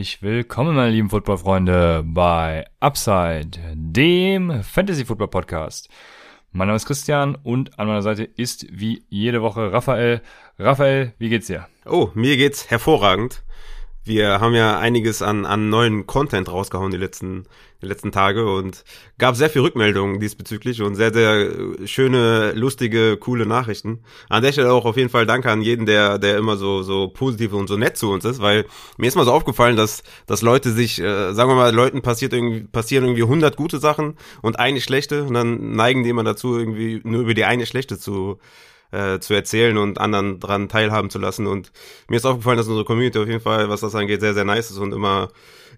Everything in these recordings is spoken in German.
Herzlich willkommen, meine lieben Footballfreunde, bei Upside, dem Fantasy Football Podcast. Mein Name ist Christian und an meiner Seite ist wie jede Woche Raphael. Raphael, wie geht's dir? Oh, mir geht's hervorragend. Wir haben ja einiges an, an neuen Content rausgehauen die letzten, die letzten Tage und gab sehr viel Rückmeldungen diesbezüglich und sehr, sehr schöne, lustige, coole Nachrichten. An der Stelle auch auf jeden Fall Danke an jeden, der, der immer so, so positiv und so nett zu uns ist, weil mir ist mal so aufgefallen, dass, dass Leute sich, äh, sagen wir mal, Leuten passiert irgendwie, passieren irgendwie 100 gute Sachen und eine schlechte und dann neigen die immer dazu, irgendwie nur über die eine schlechte zu, äh, zu erzählen und anderen dran teilhaben zu lassen. Und mir ist aufgefallen, dass unsere Community auf jeden Fall, was das angeht, sehr, sehr nice ist und immer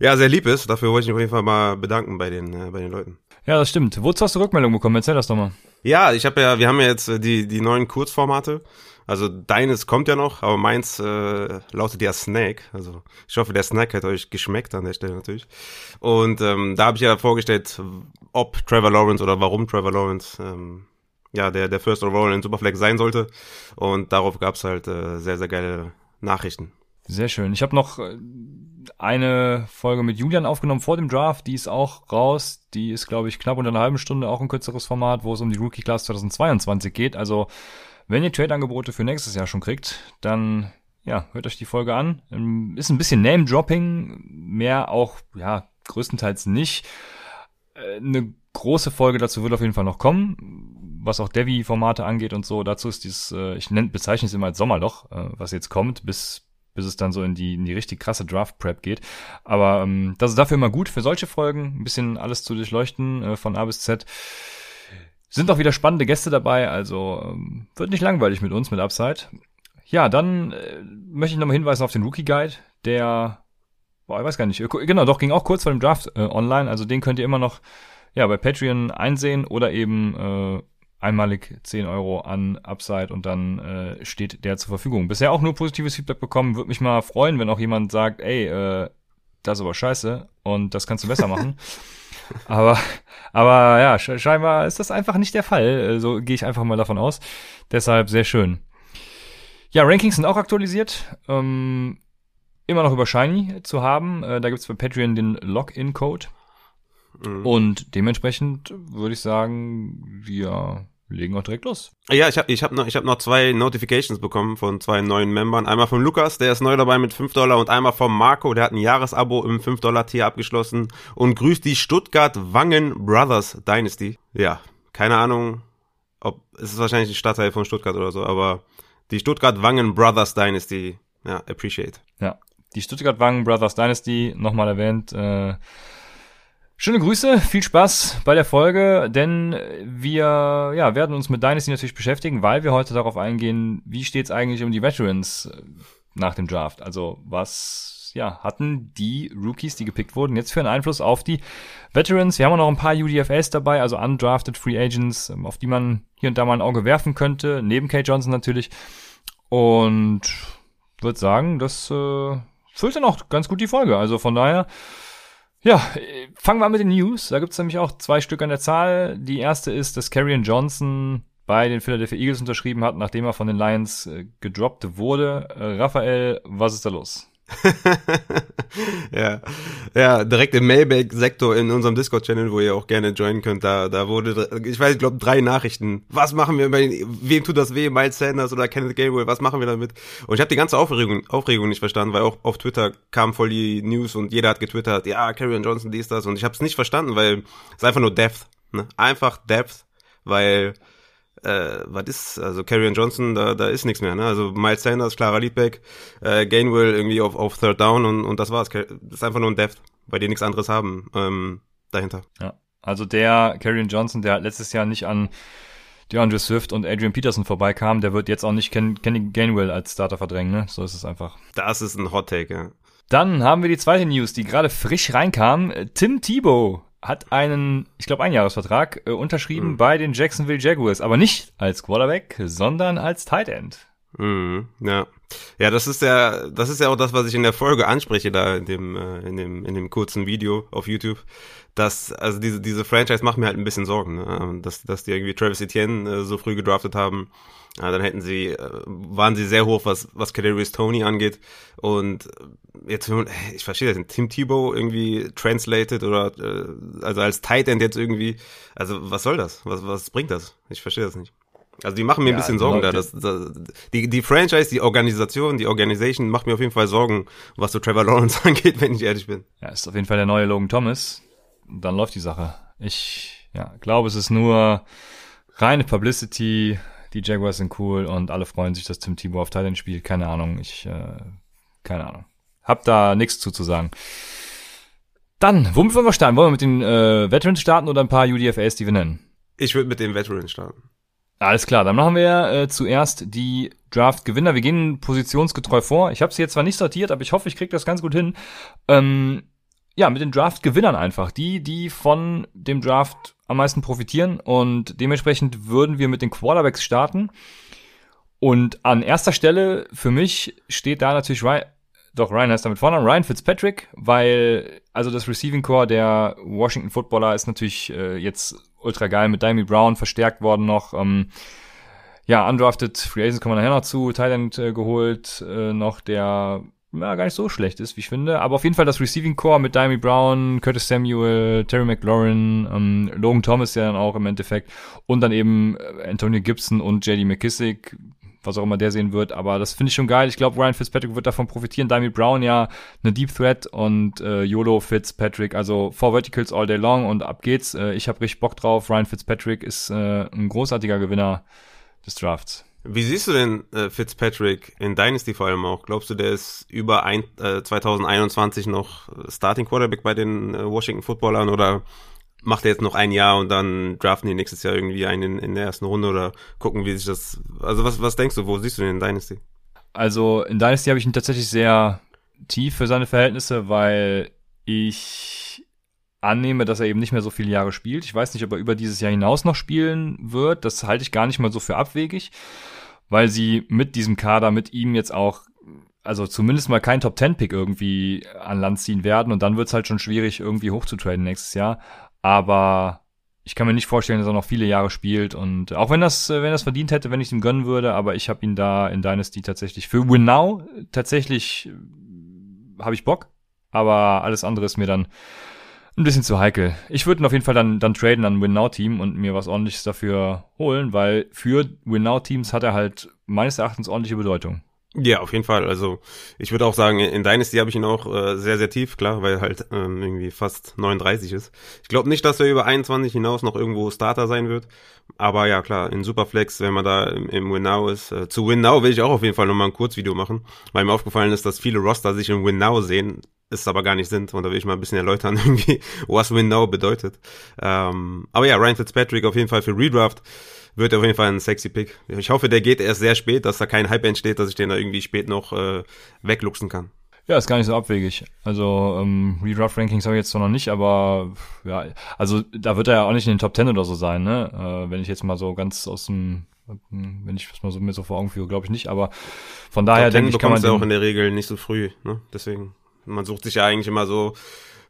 ja sehr lieb ist. Dafür wollte ich mich auf jeden Fall mal bedanken bei den, äh, bei den Leuten. Ja, das stimmt. Wozu hast du Rückmeldung bekommen? Erzähl das doch mal. Ja, ich habe ja, wir haben ja jetzt äh, die, die neuen Kurzformate. Also deines kommt ja noch, aber meins äh, lautet ja Snack. Also ich hoffe, der Snack hat euch geschmeckt an der Stelle natürlich. Und ähm, da habe ich ja vorgestellt, ob Trevor Lawrence oder warum Trevor Lawrence ähm, ja, der, der First Overall in Superflex sein sollte. Und darauf gab's halt äh, sehr, sehr geile Nachrichten. Sehr schön. Ich habe noch äh, eine Folge mit Julian aufgenommen vor dem Draft. Die ist auch raus. Die ist, glaube ich, knapp unter einer halben Stunde, auch ein kürzeres Format, wo es um die Rookie Class 2022 geht. Also, wenn ihr Trade-Angebote für nächstes Jahr schon kriegt, dann ja, hört euch die Folge an. Ähm, ist ein bisschen Name-Dropping, mehr auch, ja, größtenteils nicht. Äh, eine große Folge dazu wird auf jeden Fall noch kommen was auch Devi-Formate angeht und so, dazu ist dieses, äh, ich nenn, bezeichne es immer als Sommerloch, äh, was jetzt kommt, bis bis es dann so in die, in die richtig krasse Draft-Prep geht. Aber ähm, das ist dafür immer gut für solche Folgen, ein bisschen alles zu durchleuchten äh, von A bis Z. Sind auch wieder spannende Gäste dabei, also ähm, wird nicht langweilig mit uns, mit Upside. Ja, dann äh, möchte ich nochmal hinweisen auf den Rookie Guide, der, boah, ich weiß gar nicht, genau, doch, ging auch kurz vor dem Draft äh, online, also den könnt ihr immer noch ja, bei Patreon einsehen oder eben äh, einmalig 10 Euro an Upside und dann äh, steht der zur Verfügung. Bisher auch nur positives Feedback bekommen. Würde mich mal freuen, wenn auch jemand sagt, ey, äh, das ist aber scheiße und das kannst du besser machen. aber, aber ja, scheinbar ist das einfach nicht der Fall. Äh, so gehe ich einfach mal davon aus. Deshalb sehr schön. Ja, Rankings sind auch aktualisiert. Ähm, immer noch über Shiny zu haben. Äh, da gibt's bei Patreon den Login-Code. Mhm. Und dementsprechend würde ich sagen, wir legen auch direkt los. Ja, ich habe ich hab noch, ich hab noch zwei Notifications bekommen von zwei neuen Membern. Einmal von Lukas, der ist neu dabei mit 5 Dollar und einmal von Marco, der hat ein Jahresabo im 5 Dollar Tier abgeschlossen und grüßt die Stuttgart Wangen Brothers Dynasty. Ja, keine Ahnung, ob es ist wahrscheinlich ein Stadtteil von Stuttgart oder so, aber die Stuttgart Wangen Brothers Dynasty, ja, appreciate. Ja, die Stuttgart Wangen Brothers Dynasty, nochmal erwähnt, äh, Schöne Grüße, viel Spaß bei der Folge, denn wir ja, werden uns mit Dynasty natürlich beschäftigen, weil wir heute darauf eingehen, wie steht es eigentlich um die Veterans äh, nach dem Draft? Also was ja, hatten die Rookies, die gepickt wurden, jetzt für einen Einfluss auf die Veterans? Wir haben auch noch ein paar UDFS dabei, also Undrafted Free Agents, ähm, auf die man hier und da mal ein Auge werfen könnte, neben Kate Johnson natürlich. Und würde sagen, das äh, füllt dann auch ganz gut die Folge. Also von daher ja, fangen wir an mit den News. Da gibt's nämlich auch zwei Stück an der Zahl. Die erste ist, dass Karrion Johnson bei den Philadelphia Eagles unterschrieben hat, nachdem er von den Lions äh, gedroppt wurde. Äh, Raphael, was ist da los? ja, ja, direkt im Mailbag-Sektor in unserem Discord-Channel, wo ihr auch gerne joinen könnt, da, da wurde, ich weiß, ich glaube, drei Nachrichten. Was machen wir, wem tut das weh, Miles Sanders oder Kenneth Gabriel, was machen wir damit? Und ich habe die ganze Aufregung, Aufregung nicht verstanden, weil auch auf Twitter kam voll die News und jeder hat getwittert, ja, Karrion Johnson, dies, das, und ich habe es nicht verstanden, weil es einfach nur Depth, ne? Einfach Depth, weil äh, was ist, also Carrion Johnson, da, da ist nichts mehr, ne? Also Miles Sanders, Clara Liedbeck, äh, Gainwell irgendwie auf, auf Third Down und, und das war's. Das ist einfach nur ein Depth, weil die nichts anderes haben ähm, dahinter. Ja, also der Carrion Johnson, der letztes Jahr nicht an DeAndre Swift und Adrian Peterson vorbeikam, der wird jetzt auch nicht Ken, Kenny Gainwell als Starter verdrängen, ne? So ist es einfach. Das ist ein Hot Take, ja. Dann haben wir die zweite News, die gerade frisch reinkam. Tim Tebow hat einen, ich glaube, Einjahresvertrag äh, unterschrieben mhm. bei den Jacksonville Jaguars, aber nicht als Quarterback, sondern als Tight End. Mhm, ja. Ja, das ist ja, das ist ja auch das, was ich in der Folge anspreche, da in dem, äh, in dem, in dem kurzen Video auf YouTube. Dass, also diese, diese Franchise macht mir halt ein bisschen Sorgen, ne? Ähm, dass, dass die irgendwie Travis Etienne äh, so früh gedraftet haben. Ja, dann hätten sie, äh, waren sie sehr hoch, was, was Kadarius Tony angeht. Und jetzt, ich verstehe das, Tim Tebow irgendwie translated oder, äh, also als Tight End jetzt irgendwie, also was soll das? Was, was bringt das? Ich verstehe das nicht. Also die machen mir ja, ein bisschen Sorgen da. Das, das, die, die Franchise, die Organisation, die Organisation macht mir auf jeden Fall Sorgen, was so Trevor Lawrence angeht, wenn ich ehrlich bin. Ja, ist auf jeden Fall der neue Logan Thomas. Dann läuft die Sache. Ich ja, glaube, es ist nur reine Publicity. Die Jaguars sind cool und alle freuen sich, dass Tim Tebow auf Thailand spielt. Keine Ahnung. Ich, äh, keine Ahnung. Hab da nichts zu, zu sagen. Dann, womit wollen wir starten? Wollen wir mit den äh, Veterans starten oder ein paar UDFAs, die wir nennen? Ich würde mit den Veterans starten. Alles klar, dann machen wir äh, zuerst die Draft-Gewinner. Wir gehen positionsgetreu vor. Ich habe sie jetzt zwar nicht sortiert, aber ich hoffe, ich kriege das ganz gut hin. Ähm, ja, mit den Draft-Gewinnern einfach. Die, die von dem Draft am meisten profitieren. Und dementsprechend würden wir mit den Quarterbacks starten. Und an erster Stelle für mich steht da natürlich Ryan, doch Ryan heißt damit vorne, Ryan Fitzpatrick, weil also das Receiving Core der Washington Footballer ist natürlich äh, jetzt ultra geil mit Dimey Brown verstärkt worden noch. Ähm, ja, undrafted Free Agents kommen wir nachher noch zu. Thailand äh, geholt äh, noch, der ja, gar nicht so schlecht ist, wie ich finde. Aber auf jeden Fall das Receiving Core mit Dimey Brown, Curtis Samuel, Terry McLaurin, ähm, Logan Thomas ja dann auch im Endeffekt und dann eben äh, Antonio Gibson und JD McKissick, was auch immer der sehen wird. Aber das finde ich schon geil. Ich glaube, Ryan Fitzpatrick wird davon profitieren. Dimey Brown ja eine Deep Threat und äh, YOLO Fitzpatrick, also Four Verticals all day long und ab geht's. Äh, ich habe richtig Bock drauf. Ryan Fitzpatrick ist äh, ein großartiger Gewinner des Drafts. Wie siehst du denn äh, Fitzpatrick in Dynasty vor allem auch? Glaubst du, der ist über ein, äh, 2021 noch Starting Quarterback bei den äh, Washington Footballern oder macht er jetzt noch ein Jahr und dann draften die nächstes Jahr irgendwie einen in, in der ersten Runde oder gucken, wie sich das. Also was, was denkst du, wo siehst du den in Dynasty? Also in Dynasty habe ich ihn tatsächlich sehr tief für seine Verhältnisse, weil ich annehme, dass er eben nicht mehr so viele Jahre spielt. Ich weiß nicht, ob er über dieses Jahr hinaus noch spielen wird. Das halte ich gar nicht mal so für abwegig, weil sie mit diesem Kader, mit ihm jetzt auch also zumindest mal kein Top Ten Pick irgendwie an Land ziehen werden. Und dann wird's halt schon schwierig irgendwie hochzutraden nächstes Jahr. Aber ich kann mir nicht vorstellen, dass er noch viele Jahre spielt. Und auch wenn das, äh, wenn das verdient hätte, wenn ich ihm gönnen würde, aber ich habe ihn da in Dynasty tatsächlich für Win Now tatsächlich äh, habe ich Bock, aber alles andere ist mir dann ein bisschen zu heikel. Ich würde ihn auf jeden Fall dann, dann traden an Win Now Team und mir was ordentliches dafür holen, weil für Win Now Teams hat er halt meines Erachtens ordentliche Bedeutung. Ja, auf jeden Fall. Also ich würde auch sagen, in Dynasty habe ich ihn auch äh, sehr, sehr tief, klar, weil halt ähm, irgendwie fast 39 ist. Ich glaube nicht, dass er über 21 hinaus noch irgendwo Starter sein wird. Aber ja, klar, in Superflex, wenn man da im, im Win Now ist. Äh, zu Win Now will ich auch auf jeden Fall nochmal ein Kurzvideo machen, weil mir aufgefallen ist, dass viele Roster sich im Win Now sehen, es aber gar nicht sind. Und da will ich mal ein bisschen erläutern, irgendwie, was Win Now bedeutet. Ähm, aber ja, Ryan Fitzpatrick auf jeden Fall für Redraft wird auf jeden Fall ein sexy Pick. Ich hoffe, der geht erst sehr spät, dass da kein Hype entsteht, dass ich den da irgendwie spät noch äh, wegluchsen kann. Ja, ist gar nicht so abwegig. Also ähm, Redraft Rankings habe ich jetzt noch nicht, aber ja, also da wird er ja auch nicht in den Top 10 oder so sein, ne? Äh, wenn ich jetzt mal so ganz aus dem wenn ich das mal so mir so vor Augen führe, glaube ich nicht, aber von daher denke ich, kann man ja auch in der Regel nicht so früh, ne? Deswegen man sucht sich ja eigentlich immer so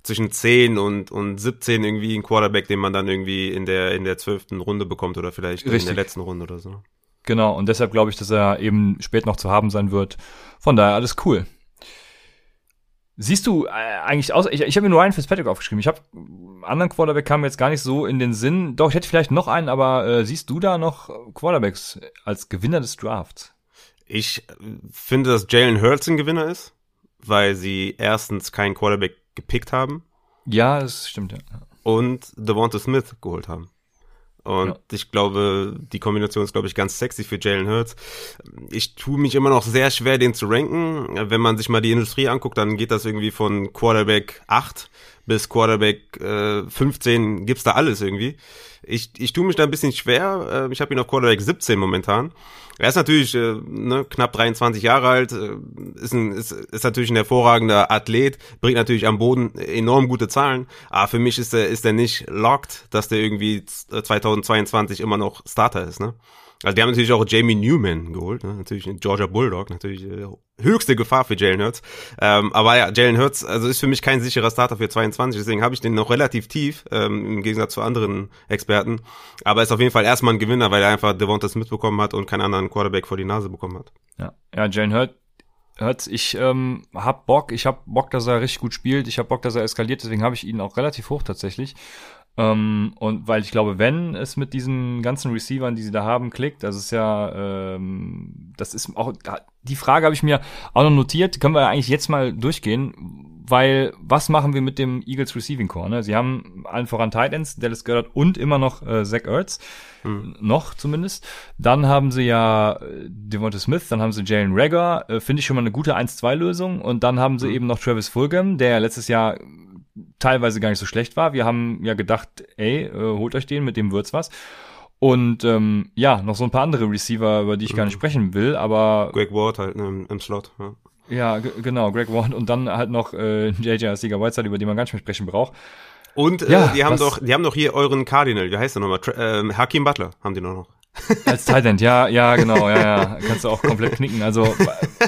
zwischen 10 und, und 17 irgendwie ein Quarterback, den man dann irgendwie in der, in der zwölften Runde bekommt oder vielleicht Richtig. in der letzten Runde oder so. Genau, und deshalb glaube ich, dass er eben spät noch zu haben sein wird. Von daher alles cool. Siehst du äh, eigentlich aus, ich, ich habe mir nur einen Fitzpatrick aufgeschrieben. Ich habe anderen Quarterback kam jetzt gar nicht so in den Sinn. Doch, ich hätte vielleicht noch einen, aber äh, siehst du da noch Quarterbacks als Gewinner des Drafts? Ich finde, dass Jalen Hurts ein Gewinner ist, weil sie erstens keinen Quarterback gepickt haben. Ja, das stimmt, ja. Und Devonta Smith geholt haben. Und ja. ich glaube, die Kombination ist, glaube ich, ganz sexy für Jalen Hurts. Ich tue mich immer noch sehr schwer, den zu ranken. Wenn man sich mal die Industrie anguckt, dann geht das irgendwie von Quarterback 8 bis Quarterback äh, 15 gibt's da alles irgendwie. Ich, ich tue mich da ein bisschen schwer. Äh, ich habe ihn auf Quarterback 17 momentan. Er ist natürlich äh, ne, knapp 23 Jahre alt, äh, ist, ein, ist, ist natürlich ein hervorragender Athlet, bringt natürlich am Boden enorm gute Zahlen, aber für mich ist er ist er nicht locked, dass der irgendwie 2022 immer noch Starter ist. Ne? Also die haben natürlich auch Jamie Newman geholt, ne? natürlich ein Georgia Bulldog, natürlich äh, höchste Gefahr für Jalen Hurts. Ähm, aber ja, Jalen Hurts, also ist für mich kein sicherer Starter für 22, deswegen habe ich den noch relativ tief, ähm, im Gegensatz zu anderen Experten. Aber ist auf jeden Fall erstmal ein Gewinner, weil er einfach Devonta Smith bekommen hat und keinen anderen Quarterback vor die Nase bekommen hat. Ja, ja Jalen Hurts Hurts, ich ähm, hab Bock, ich hab Bock, dass er richtig gut spielt, ich hab Bock, dass er eskaliert, deswegen habe ich ihn auch relativ hoch tatsächlich. Ähm, und weil ich glaube, wenn es mit diesen ganzen Receivern, die sie da haben, klickt, das ist ja, ähm, das ist auch, die Frage habe ich mir auch noch notiert, können wir eigentlich jetzt mal durchgehen, weil was machen wir mit dem Eagles Receiving Core? Ne? Sie haben allen voran Titans, Dallas Goddard und immer noch äh, Zach Ertz, hm. noch zumindest. Dann haben sie ja äh, Devonta Smith, dann haben sie Jalen Rager, äh, finde ich schon mal eine gute 1-2-Lösung und dann haben sie hm. eben noch Travis Fulgham, der letztes Jahr teilweise gar nicht so schlecht war. Wir haben ja gedacht, ey, äh, holt euch den, mit dem wird's was. Und ähm, ja, noch so ein paar andere Receiver, über die ich mhm. gar nicht mhm. sprechen will, aber. Greg Ward halt ne, im, im Slot, ja. Ja, genau, Greg Ward und dann halt noch äh, JJ Sieger Whiteside, über die man gar nicht mehr sprechen braucht. Und äh, ja, die haben doch, die haben doch hier euren Cardinal, wie heißt der nochmal? Tra äh, Hakim Butler haben die noch. Als Tight ja, ja, genau, ja, ja. Kannst du auch komplett knicken. Also,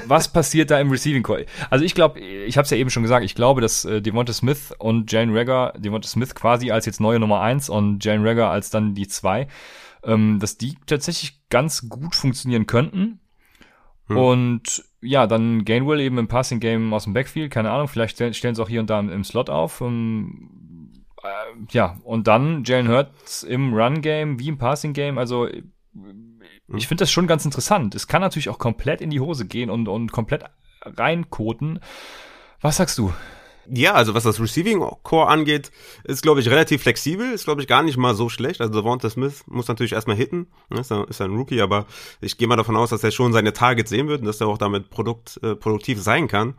was passiert da im Receiving Core? Also, ich glaube, ich habe es ja eben schon gesagt, ich glaube, dass äh, Devonta Smith und Jane Rager, Devonta Smith quasi als jetzt neue Nummer eins und Jane Rager als dann die zwei, ähm, dass die tatsächlich ganz gut funktionieren könnten. Hm. Und ja, dann Gainwell eben im Passing Game aus dem Backfield, keine Ahnung, vielleicht stellen sie auch hier und da im, im Slot auf. Um, äh, ja, und dann Jalen Hurts im Run Game wie im Passing Game, also ich hm. finde das schon ganz interessant. Es kann natürlich auch komplett in die Hose gehen und, und komplett reinkoten. Was sagst du? Ja, also was das Receiving Core angeht, ist glaube ich relativ flexibel, ist glaube ich gar nicht mal so schlecht. Also Devonta Smith muss natürlich erstmal hitten, ne, ist, ein Rookie, aber ich gehe mal davon aus, dass er schon seine Targets sehen wird und dass er auch damit Produkt, äh, produktiv sein kann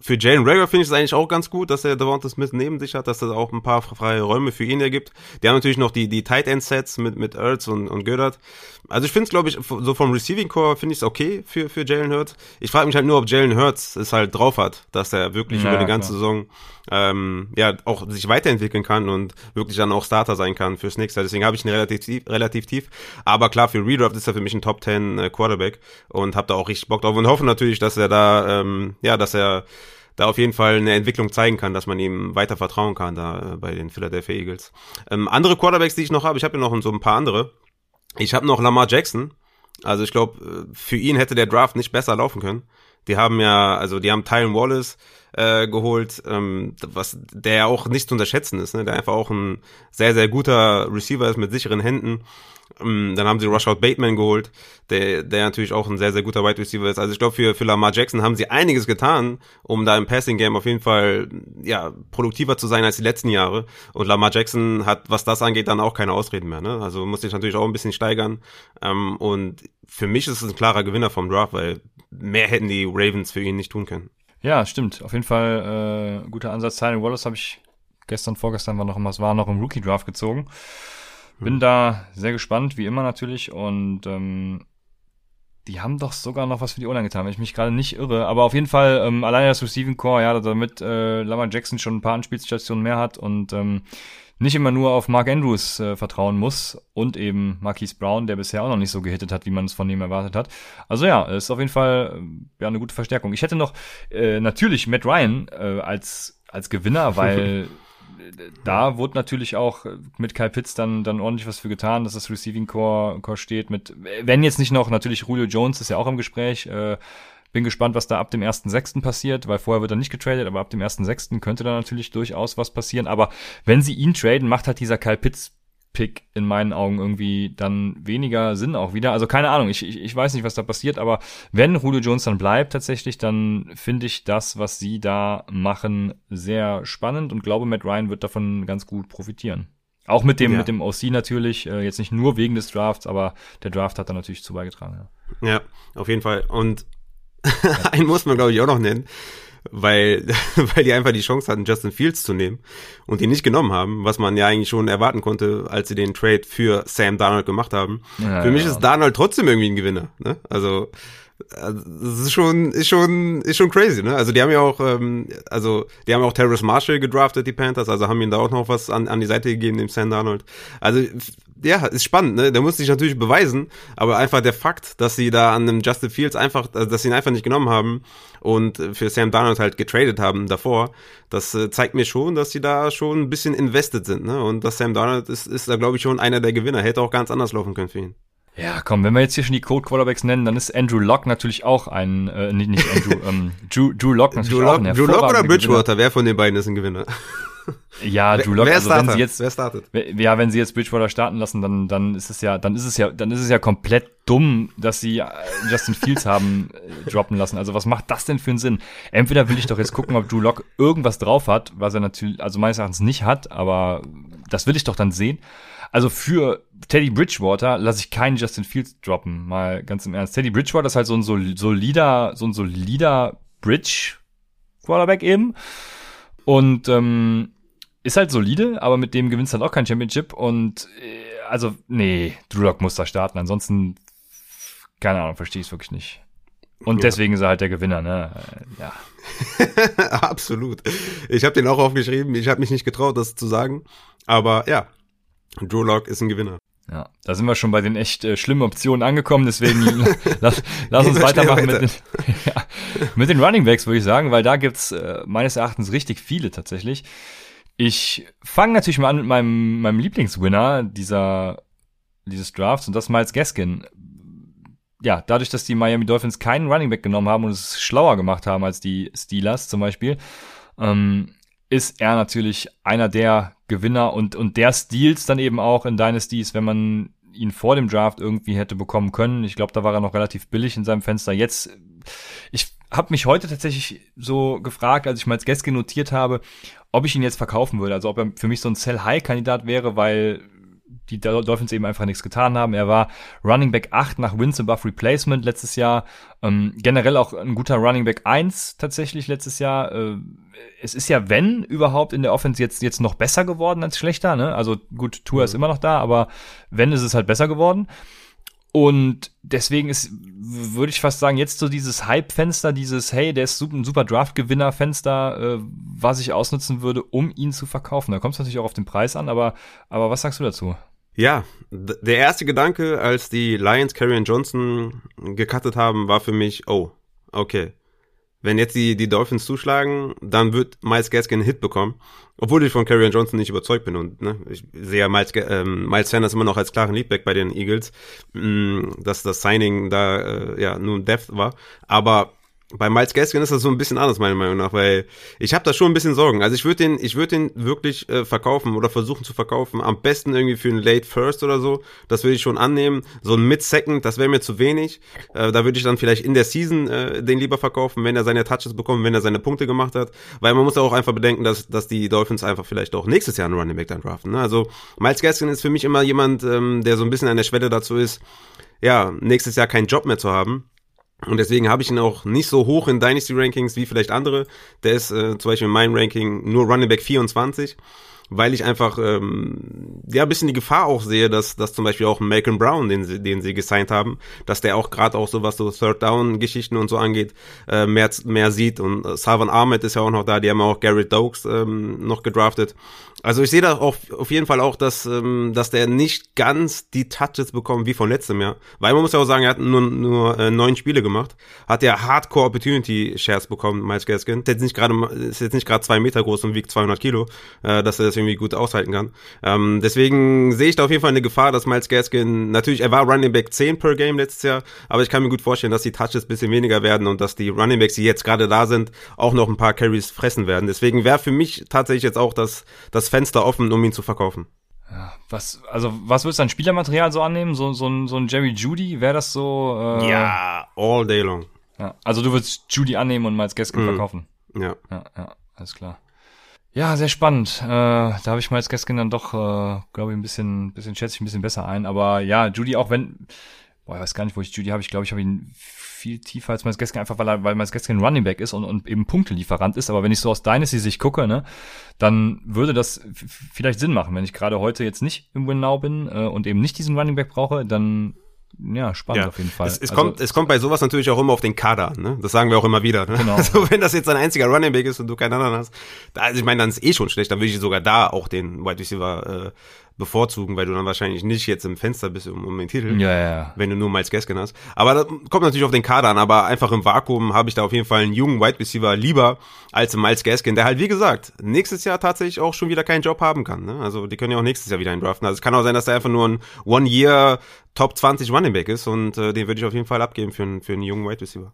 für Jalen Rager finde ich es eigentlich auch ganz gut, dass er Devonta Smith neben sich hat, dass das auch ein paar freie Räume für ihn ergibt. Die haben natürlich noch die, die Tight End Sets mit, mit Ertz und, und Goddard. Also ich finde es, glaube ich, so vom Receiving Core finde ich es okay für, für Jalen Hurts. Ich frage mich halt nur, ob Jalen Hurts es halt drauf hat, dass er wirklich ja, über die ganze klar. Saison ähm, ja auch sich weiterentwickeln kann und wirklich dann auch Starter sein kann fürs nächste. Deswegen habe ich ihn relativ tief, relativ tief. Aber klar, für Redraft ist er für mich ein Top 10 äh, Quarterback und habe da auch richtig Bock drauf und hoffe natürlich, dass er da, ähm, ja, dass er da auf jeden Fall eine Entwicklung zeigen kann, dass man ihm weiter vertrauen kann da äh, bei den Philadelphia Eagles. Ähm, andere Quarterbacks, die ich noch habe, ich habe ja noch so ein paar andere. Ich habe noch Lamar Jackson. Also ich glaube, für ihn hätte der Draft nicht besser laufen können. Die haben ja, also die haben Tyron Wallace äh, geholt, ähm, was der ja auch nicht zu unterschätzen ist, ne? der einfach auch ein sehr, sehr guter Receiver ist mit sicheren Händen. Ähm, dann haben sie Rushout Bateman geholt, der, der natürlich auch ein sehr, sehr guter Wide Receiver ist. Also ich glaube, für, für Lamar Jackson haben sie einiges getan, um da im Passing Game auf jeden Fall ja produktiver zu sein als die letzten Jahre. Und Lamar Jackson hat, was das angeht, dann auch keine Ausreden mehr. Ne? Also muss sich natürlich auch ein bisschen steigern. Ähm, und für mich ist es ein klarer Gewinner vom Draft, weil mehr hätten die Ravens für ihn nicht tun können. Ja, stimmt. Auf jeden Fall äh, guter Ansatz. Tyron Wallace habe ich gestern, vorgestern war noch immer, es war noch im Rookie Draft gezogen. Bin hm. da sehr gespannt, wie immer natürlich. Und ähm, die haben doch sogar noch was für die O-Line getan, wenn ich mich gerade nicht irre. Aber auf jeden Fall, ähm, alleine das Receiving Core, ja, damit äh, Lamar Jackson schon ein paar Anspielstationen mehr hat und ähm, nicht immer nur auf Mark Andrews äh, vertrauen muss und eben Marquise Brown, der bisher auch noch nicht so gehittet hat, wie man es von ihm erwartet hat. Also ja, ist auf jeden Fall äh, ja eine gute Verstärkung. Ich hätte noch äh, natürlich Matt Ryan äh, als als Gewinner, weil da wurde natürlich auch mit Kyle Pitts dann, dann ordentlich was für getan, dass das Receiving Core, Core steht. Mit, wenn jetzt nicht noch, natürlich Julio Jones ist ja auch im Gespräch. Äh, bin gespannt, was da ab dem 1.6. passiert, weil vorher wird er nicht getradet, aber ab dem 1.6. könnte da natürlich durchaus was passieren. Aber wenn sie ihn traden, macht halt dieser Kyle Pitts Pick in meinen Augen irgendwie dann weniger Sinn auch wieder. Also keine Ahnung, ich, ich, ich weiß nicht, was da passiert, aber wenn Julio Jones dann bleibt tatsächlich, dann finde ich das, was sie da machen, sehr spannend und glaube, Matt Ryan wird davon ganz gut profitieren. Auch mit dem, ja. mit dem OC natürlich, äh, jetzt nicht nur wegen des Drafts, aber der Draft hat da natürlich zu beigetragen. Ja, ja auf jeden Fall. Und einen muss man, glaube ich, auch noch nennen. Weil, weil die einfach die Chance hatten, Justin Fields zu nehmen und ihn nicht genommen haben, was man ja eigentlich schon erwarten konnte, als sie den Trade für Sam Darnold gemacht haben. Ja, für mich ja. ist Darnold trotzdem irgendwie ein Gewinner. Ne? Also also, das ist schon, ist schon, ist schon crazy, ne? Also die haben ja auch, ähm, also die haben auch Terrace Marshall gedraftet, die Panthers, also haben ihm da auch noch was an, an die Seite gegeben, dem Sam Darnold. Also ja, ist spannend, ne? Der muss sich natürlich beweisen, aber einfach der Fakt, dass sie da an einem Justin Fields einfach, also dass sie ihn einfach nicht genommen haben und für Sam Darnold halt getradet haben davor, das äh, zeigt mir schon, dass sie da schon ein bisschen invested sind, ne? Und dass Sam Darnold ist, ist da glaube ich schon einer der Gewinner, hätte auch ganz anders laufen können für ihn. Ja, komm, wenn wir jetzt hier schon die Code Quarterbacks nennen, dann ist Andrew Locke natürlich auch ein, äh, nicht, nicht Andrew, ähm, Drew, Drew Locke natürlich Drew auch ein Drew Locke oder Bridgewater, Gewinner. wer von den beiden ist ein Gewinner? Ja, Drew Locke, wer also startet? wenn sie jetzt, wer startet? ja, wenn sie jetzt Bridgewater starten lassen, dann, dann ist es ja, dann ist es ja, dann ist es ja komplett dumm, dass sie äh, Justin Fields haben äh, droppen lassen. Also was macht das denn für einen Sinn? Entweder will ich doch jetzt gucken, ob Drew Locke irgendwas drauf hat, was er natürlich, also meines Erachtens nicht hat, aber das will ich doch dann sehen. Also für Teddy Bridgewater lasse ich keinen Justin Fields droppen, mal ganz im Ernst. Teddy Bridgewater ist halt so ein solider, so ein solider Bridge Quarterback eben. Und ähm, ist halt solide, aber mit dem gewinnst du halt auch kein Championship. Und äh, also, nee, Drew Lock muss da starten. Ansonsten, keine Ahnung, verstehe ich es wirklich nicht. Und ja. deswegen ist er halt der Gewinner, ne? Äh, ja. Absolut. Ich habe den auch aufgeschrieben. Ich habe mich nicht getraut, das zu sagen. Aber ja, Drew Lock ist ein Gewinner. Ja, da sind wir schon bei den echt äh, schlimmen Optionen angekommen, deswegen lass, lass uns weitermachen weiter. mit, den, ja, mit den Running Backs, würde ich sagen, weil da gibt's äh, meines Erachtens richtig viele tatsächlich. Ich fange natürlich mal an mit meinem, meinem Lieblingswinner dieser, dieses Drafts und das ist Miles Gaskin. Ja, dadurch, dass die Miami Dolphins keinen Running Back genommen haben und es schlauer gemacht haben als die Steelers zum Beispiel, ähm, ist er natürlich einer der Gewinner und, und der Steals dann eben auch in Dynasties, wenn man ihn vor dem Draft irgendwie hätte bekommen können. Ich glaube, da war er noch relativ billig in seinem Fenster. Jetzt, ich habe mich heute tatsächlich so gefragt, als ich mal als Gäste notiert habe, ob ich ihn jetzt verkaufen würde. Also ob er für mich so ein Sell-High-Kandidat wäre, weil die Dolphins eben einfach nichts getan haben. Er war Running Back 8 nach Wins above Replacement letztes Jahr. Ähm, generell auch ein guter Running Back 1 tatsächlich letztes Jahr. Äh, es ist ja, wenn überhaupt in der Offense jetzt, jetzt noch besser geworden als schlechter. Ne? Also gut, Tour mhm. ist immer noch da, aber wenn ist es halt besser geworden. Und deswegen ist, würde ich fast sagen, jetzt so dieses Hype-Fenster, dieses, hey, der ist ein super Draft-Gewinner-Fenster, äh, was ich ausnutzen würde, um ihn zu verkaufen. Da kommt es natürlich auch auf den Preis an, aber, aber was sagst du dazu? Ja, der erste Gedanke, als die Lions Carrion Johnson gecuttet haben, war für mich, oh, okay wenn jetzt die, die Dolphins zuschlagen, dann wird Miles Gaskin einen Hit bekommen. Obwohl ich von Carrion Johnson nicht überzeugt bin und ne, ich sehe ja Miles, ähm, Miles Sanders immer noch als klaren Leadback bei den Eagles, mh, mm, dass das Signing da äh, ja nur ein Depth war. Aber bei Miles Gaskin ist das so ein bisschen anders, meiner Meinung nach, weil ich habe da schon ein bisschen Sorgen. Also ich würde den, ich würde den wirklich äh, verkaufen oder versuchen zu verkaufen. Am besten irgendwie für einen Late First oder so. Das würde ich schon annehmen. So ein Mid Second, das wäre mir zu wenig. Äh, da würde ich dann vielleicht in der Season äh, den lieber verkaufen, wenn er seine Touches bekommt, wenn er seine Punkte gemacht hat. Weil man muss auch einfach bedenken, dass, dass die Dolphins einfach vielleicht auch nächstes Jahr einen Running Back dann draften. Ne? Also Miles Gaskin ist für mich immer jemand, ähm, der so ein bisschen an der Schwelle dazu ist, ja, nächstes Jahr keinen Job mehr zu haben und deswegen habe ich ihn auch nicht so hoch in Dynasty Rankings wie vielleicht andere. Der ist äh, zum Beispiel in meinem Ranking nur Running Back 24 weil ich einfach ähm, ja ein bisschen die Gefahr auch sehe, dass, dass zum Beispiel auch Malcolm Brown, den sie, den sie gesigned haben, dass der auch gerade auch so was so Third Down Geschichten und so angeht, äh, mehr mehr sieht und äh, Salvan Ahmed ist ja auch noch da, die haben auch Garrett Dokes ähm, noch gedraftet. Also ich sehe da auch auf jeden Fall auch, dass ähm, dass der nicht ganz die Touches bekommt wie von letztem Jahr, weil man muss ja auch sagen, er hat nur nur äh, neun Spiele gemacht, hat ja Hardcore Opportunity Shares bekommen, Miles Gaskin, ist jetzt nicht gerade ist jetzt nicht gerade zwei Meter groß und wiegt 200 Kilo, äh, dass er das irgendwie gut aushalten kann. Ähm, deswegen sehe ich da auf jeden Fall eine Gefahr, dass Miles Gaskin, natürlich, er war Running Back 10 per Game letztes Jahr, aber ich kann mir gut vorstellen, dass die Touches bisschen weniger werden und dass die Running Backs, die jetzt gerade da sind, auch noch ein paar Carries fressen werden. Deswegen wäre für mich tatsächlich jetzt auch das, das Fenster offen, um ihn zu verkaufen. Ja, was, also, was würdest du an Spielermaterial so annehmen? So, so, ein, so ein Jerry Judy, wäre das so? Äh, ja, all day long. Ja, also du würdest Judy annehmen und Miles Gaskin mm. verkaufen. Ja. Ja, ja, alles klar. Ja, sehr spannend. Äh, da habe ich mal jetzt gestern dann doch, äh, glaube ich, ein bisschen, bisschen schätze ich ein bisschen besser ein. Aber ja, Judy, auch wenn boah, ich weiß gar nicht, wo ich Judy habe. Ich glaube, ich habe ihn viel tiefer als Miles Gaskin, einfach weil er, weil Miles Gaskin ein Running Back ist und, und eben Punktelieferant ist. Aber wenn ich so aus Dynasty-Sicht gucke, ne, dann würde das vielleicht Sinn machen. Wenn ich gerade heute jetzt nicht im Win Now bin äh, und eben nicht diesen Running Back brauche, dann ja, spannend ja. auf jeden Fall. Es, es also, kommt, es kommt bei sowas natürlich auch immer auf den Kader an, ne? Das sagen wir auch immer wieder. Ne? Genau. Also wenn das jetzt ein einziger Running Back ist und du keinen anderen hast, da, also ich meine, dann ist eh schon schlecht, dann würde ich sogar da auch den Wide Receiver äh, bevorzugen, weil du dann wahrscheinlich nicht jetzt im Fenster bist um, um den Titel, ja, ja. wenn du nur Miles Gaskin hast. Aber das kommt natürlich auf den Kader an, aber einfach im Vakuum habe ich da auf jeden Fall einen jungen Wide Receiver lieber als Miles Gaskin, der halt, wie gesagt, nächstes Jahr tatsächlich auch schon wieder keinen Job haben kann. Ne? Also die können ja auch nächstes Jahr wieder einen draften. Also es kann auch sein, dass er einfach nur ein One-Year Top 20 Running Back ist und äh, den würde ich auf jeden Fall abgeben für, einen für einen jungen Wide Receiver.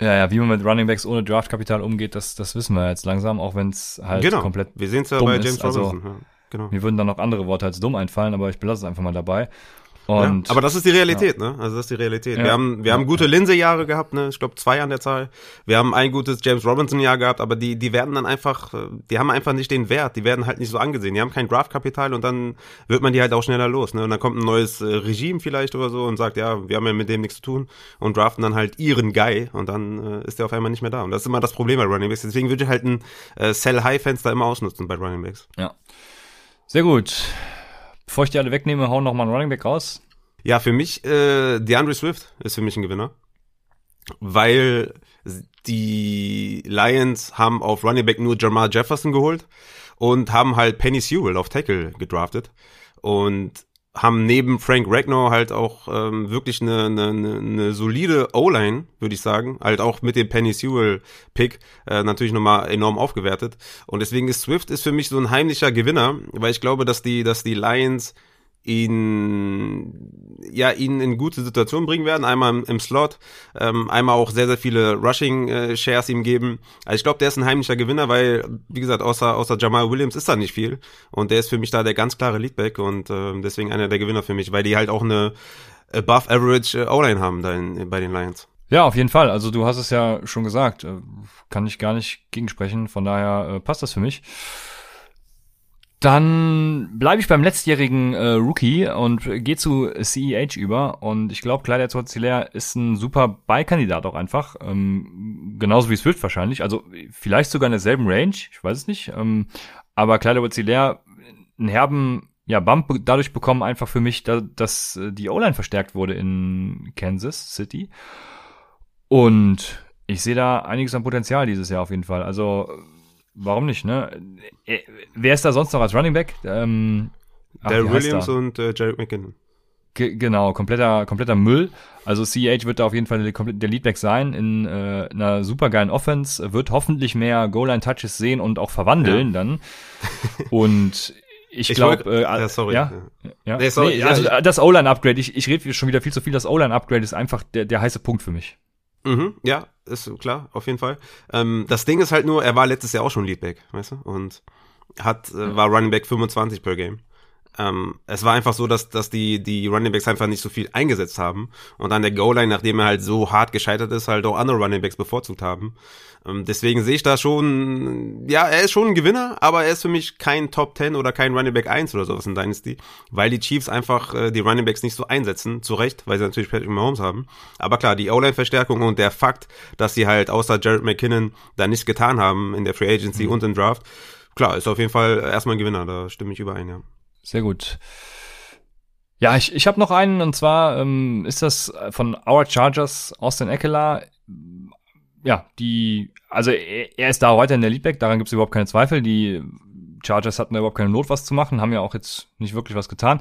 Ja, ja, wie man mit Running Backs ohne Draftkapital umgeht, das, das wissen wir jetzt langsam, auch wenn es halt genau. komplett. Wir sehen es ja bei James ist. Also Robinson. Also, ja. Genau. Mir würden dann noch andere Worte als dumm einfallen, aber ich belasse es einfach mal dabei. Und, ja, aber das ist die Realität, ja. ne? Also das ist die Realität. Ja, wir haben, wir haben gute Linse-Jahre gehabt, ne? Ich glaube zwei an der Zahl. Wir haben ein gutes James Robinson-Jahr gehabt, aber die, die werden dann einfach, die haben einfach nicht den Wert, die werden halt nicht so angesehen. Die haben kein Draftkapital und dann wird man die halt auch schneller los, ne? Und dann kommt ein neues äh, Regime vielleicht oder so und sagt, ja, wir haben ja mit dem nichts zu tun und draften dann halt ihren Guy und dann äh, ist der auf einmal nicht mehr da. Und das ist immer das Problem bei Running Backs. Deswegen würde ich halt ein äh, Sell-High-Fenster immer ausnutzen bei Running Backs. Ja. Sehr gut. Bevor ich die alle wegnehme, hau noch mal einen Running Back raus. Ja, für mich, äh, DeAndre Swift ist für mich ein Gewinner. Weil die Lions haben auf Running Back nur Jamal Jefferson geholt und haben halt Penny Sewell auf Tackle gedraftet. Und haben neben Frank Ragnar halt auch ähm, wirklich eine, eine, eine solide O-Line, würde ich sagen, halt auch mit dem Penny Sewell Pick äh, natürlich nochmal enorm aufgewertet. Und deswegen ist Swift ist für mich so ein heimlicher Gewinner, weil ich glaube, dass die dass die Lions ihn ja ihn in gute Situation bringen werden. Einmal im, Slot, ähm, einmal auch sehr sehr viele Rushing äh, ihm geben. Also ich glaube, der ist ein heimlicher Gewinner, weil wie gesagt außer außer Jamal Williams ist da nicht viel und der ist für mich da der ganz klare Leadback und äh, deswegen einer der Gewinner für mich, weil die halt auch eine above average äh, O-Line haben da in, bei den Lions. Ja, auf jeden Fall. Also du hast es ja schon gesagt, äh, kann ich gar nicht gegensprechen. Von daher äh, passt das für mich. Dann bleibe ich beim letztjährigen äh, Rookie und gehe zu CEH über. Und ich glaube, Kleider Zozilär ist ein super Beikandidat auch einfach. Ähm, genauso wie Swift wahrscheinlich. Also vielleicht sogar in derselben Range, ich weiß es nicht. Ähm, aber Kleider Zozilär einen herben ja, Bump dadurch bekommen einfach für mich, da, dass die O-Line verstärkt wurde in Kansas City. Und ich sehe da einiges an Potenzial dieses Jahr auf jeden Fall. Also warum nicht, ne? Äh, wer ist da sonst noch als Running Back? Ähm, ach, Der Williams und äh, Jared McKinnon. Ge genau, kompletter, kompletter Müll. Also CH wird da auf jeden Fall der, der Leadback sein in äh, einer supergeilen Offense, wird hoffentlich mehr Goal-Line-Touches sehen und auch verwandeln ja. dann. Und ich, ich glaube, äh, ja, sorry. Ja, ja. Nee, sorry, nee, also das O-Line-Upgrade, ich, ich rede schon wieder viel zu viel, das O-Line-Upgrade ist einfach der, der heiße Punkt für mich. Mhm, ja, ist klar, auf jeden Fall. Ähm, das Ding ist halt nur, er war letztes Jahr auch schon Leadback, weißt du? Und hat, äh, war Running Back 25 per Game. Ähm, es war einfach so, dass, dass die, die Running Backs einfach nicht so viel eingesetzt haben und an der Goal-Line, nachdem er halt so hart gescheitert ist, halt auch andere Running Backs bevorzugt haben. Ähm, deswegen sehe ich da schon, ja, er ist schon ein Gewinner, aber er ist für mich kein Top 10 oder kein Running Back 1 oder sowas in Dynasty, weil die Chiefs einfach äh, die Running Backs nicht so einsetzen, zu Recht, weil sie natürlich Patrick Mahomes haben. Aber klar, die O-Line-Verstärkung und der Fakt, dass sie halt außer Jared McKinnon da nichts getan haben in der Free Agency mhm. und im Draft, klar, ist auf jeden Fall erstmal ein Gewinner, da stimme ich überein, ja. Sehr gut. Ja, ich, ich habe noch einen und zwar ähm, ist das von Our Chargers Austin Eckler. Ja, die, also er, er ist da weiter in der Leadback, daran gibt es überhaupt keine Zweifel. Die Chargers hatten da überhaupt keine Not, was zu machen, haben ja auch jetzt nicht wirklich was getan.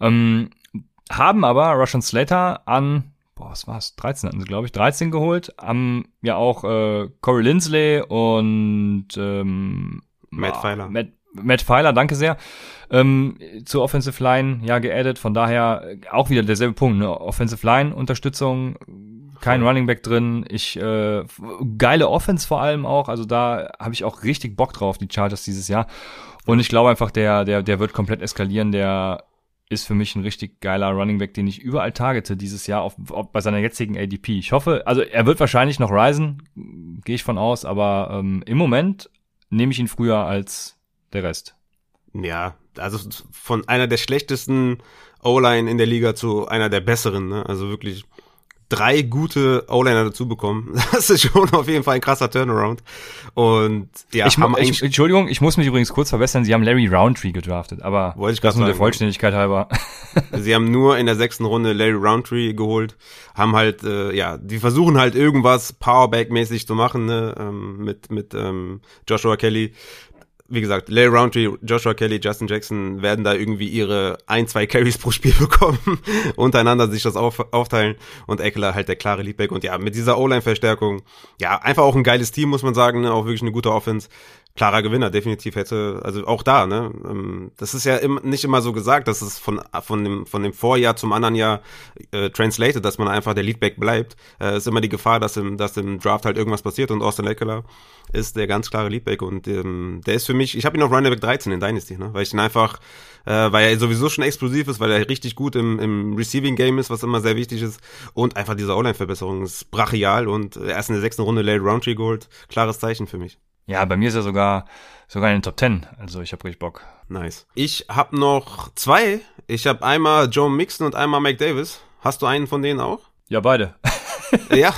Ähm, haben aber Russian Slater an, boah, was war's, 13 hatten sie, glaube ich, 13 geholt, haben ja auch äh, Corey Lindsley und ähm, Matt Pfeiler. Matt, Matt Pfeiler, danke sehr, ähm, zur Offensive Line ja geaddet. Von daher auch wieder derselbe Punkt. Ne? Offensive Line Unterstützung, kein Running Back drin. Ich äh, geile Offense vor allem auch. Also da habe ich auch richtig Bock drauf, die Chargers dieses Jahr. Und ich glaube einfach, der der der wird komplett eskalieren. Der ist für mich ein richtig geiler Running Back, den ich überall targete dieses Jahr auf, auf, bei seiner jetzigen ADP. Ich hoffe, also er wird wahrscheinlich noch risen, gehe ich von aus, aber ähm, im Moment nehme ich ihn früher als der Rest. Ja, also von einer der schlechtesten O-Line in der Liga zu einer der besseren, ne? Also wirklich drei gute O-Liner dazu bekommen. Das ist schon auf jeden Fall ein krasser Turnaround. Und ja, ich, haben ich, Entschuldigung, ich muss mich übrigens kurz verbessern. Sie haben Larry Roundtree gedraftet, aber Wollte ich das nur der. Vollständigkeit halber. Sie haben nur in der sechsten Runde Larry Roundtree geholt, haben halt, äh, ja, die versuchen halt irgendwas Powerback-mäßig zu machen, ne, ähm, mit, mit ähm, Joshua Kelly. Wie gesagt, Larry Roundtree, Joshua Kelly, Justin Jackson werden da irgendwie ihre ein, zwei Carries pro Spiel bekommen, untereinander sich das auf, aufteilen und Eckler halt der klare Leadback. Und ja, mit dieser O-Line-Verstärkung, ja, einfach auch ein geiles Team, muss man sagen, ne, auch wirklich eine gute Offense klarer Gewinner, definitiv hätte, also auch da, ne? ähm, Das ist ja im, nicht immer so gesagt, dass es von, von, dem, von dem Vorjahr zum anderen Jahr äh, translated, dass man einfach der Leadback bleibt. Äh, ist immer die Gefahr, dass im, dass im Draft halt irgendwas passiert und Austin Eckler ist der ganz klare Leadback und ähm, der ist für mich, ich habe ihn auf Running Back 13 in Dynasty, ne? weil ich ihn einfach, äh, weil er sowieso schon explosiv ist, weil er richtig gut im, im Receiving Game ist, was immer sehr wichtig ist und einfach diese Online-Verbesserung ist brachial und erst in der sechsten Runde Late Roundtree geholt, klares Zeichen für mich. Ja, bei mir ist er sogar sogar in den Top 10. Also ich habe richtig Bock. Nice. Ich habe noch zwei. Ich habe einmal Joe Mixon und einmal Mike Davis. Hast du einen von denen auch? Ja, beide. ja,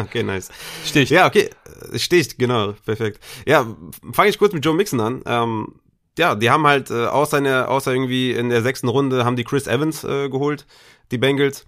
okay, nice. Sticht. Ja, okay, sticht, genau, perfekt. Ja, fange ich kurz mit Joe Mixon an. Ähm, ja, die haben halt äh, außer, eine, außer irgendwie in der sechsten Runde haben die Chris Evans äh, geholt, die Bengals.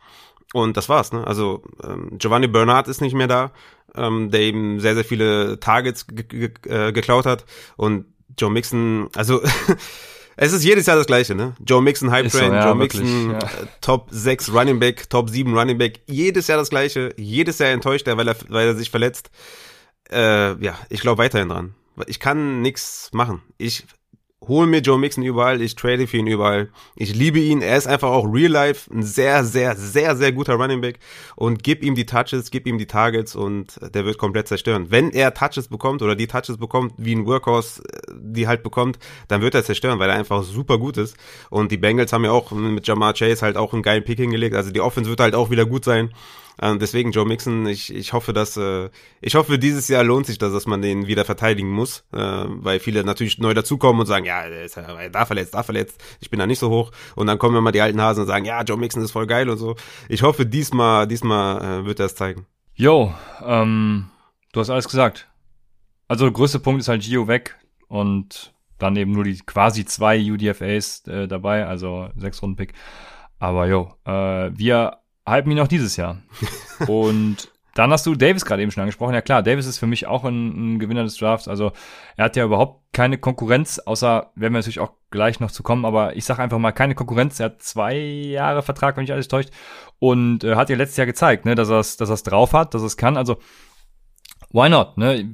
Und das war's, ne? Also ähm, Giovanni Bernard ist nicht mehr da, ähm, der eben sehr, sehr viele Targets äh, geklaut hat. Und Joe Mixon, also es ist jedes Jahr das gleiche, ne? Joe Mixon Hype Train, so, ja, Joe wirklich, Mixon ja. äh, Top 6 Running Back, Top 7 Running Back, jedes Jahr das gleiche, jedes Jahr enttäuscht er, weil er, weil er sich verletzt. Äh, ja, ich glaube weiterhin dran. Ich kann nix machen. Ich hole mir Joe Mixon überall, ich trade für ihn überall. Ich liebe ihn, er ist einfach auch real life ein sehr, sehr, sehr, sehr guter Running Back und gib ihm die Touches, gib ihm die Targets und der wird komplett zerstören. Wenn er Touches bekommt oder die Touches bekommt, wie ein Workhorse äh, die halt bekommt, dann wird er zerstören, weil er einfach super gut ist. Und die Bengals haben ja auch mit Jamar Chase halt auch einen geilen Pick hingelegt, also die Offense wird halt auch wieder gut sein. Ähm, deswegen Joe Mixon, ich, ich hoffe, dass äh, ich hoffe, dieses Jahr lohnt sich das, dass man den wieder verteidigen muss, äh, weil viele natürlich neu dazukommen und sagen, ja, er ist da verletzt, da verletzt, ich bin da nicht so hoch und dann kommen immer die alten Hasen und sagen, ja, Joe Mixon ist voll geil und so. Ich hoffe, diesmal, diesmal äh, wird er es zeigen. Jo, ähm, du hast alles gesagt. Also der größte Punkt ist halt Gio weg und dann eben nur die quasi zwei UDFAs äh, dabei, also sechs Runden Pick. Aber jo, äh, wir ihn auch dieses Jahr. Und dann hast du Davis gerade eben schon angesprochen. Ja klar, Davis ist für mich auch ein, ein, Gewinner des Drafts. Also er hat ja überhaupt keine Konkurrenz, außer werden wir natürlich auch gleich noch zu kommen, aber ich sage einfach mal keine Konkurrenz. Er hat zwei Jahre Vertrag, wenn mich alles täuscht. Und äh, hat ja letztes Jahr gezeigt, ne, dass er es dass er's drauf hat, dass er es kann. Also why not? Ne?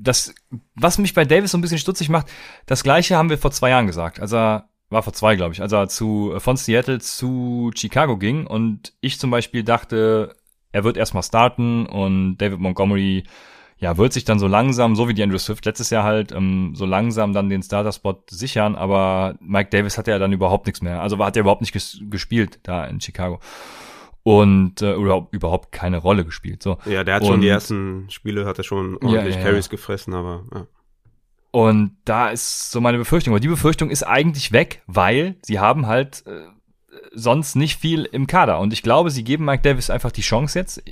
Das, was mich bei Davis so ein bisschen stutzig macht, das gleiche haben wir vor zwei Jahren gesagt. Also war vor zwei, glaube ich, als er zu, von Seattle zu Chicago ging und ich zum Beispiel dachte, er wird erstmal starten und David Montgomery, ja, wird sich dann so langsam, so wie die Andrew Swift letztes Jahr halt, ähm, so langsam dann den Starter-Spot sichern, aber Mike Davis hatte ja dann überhaupt nichts mehr. Also hat er überhaupt nicht ges gespielt da in Chicago. Und äh, überhaupt, überhaupt keine Rolle gespielt. So. Ja, der hat und, schon die ersten Spiele, hat er schon ordentlich ja, ja, Carries ja. gefressen, aber ja. Und da ist so meine Befürchtung. Aber die Befürchtung ist eigentlich weg, weil sie haben halt äh, sonst nicht viel im Kader. Und ich glaube, sie geben Mike Davis einfach die Chance jetzt.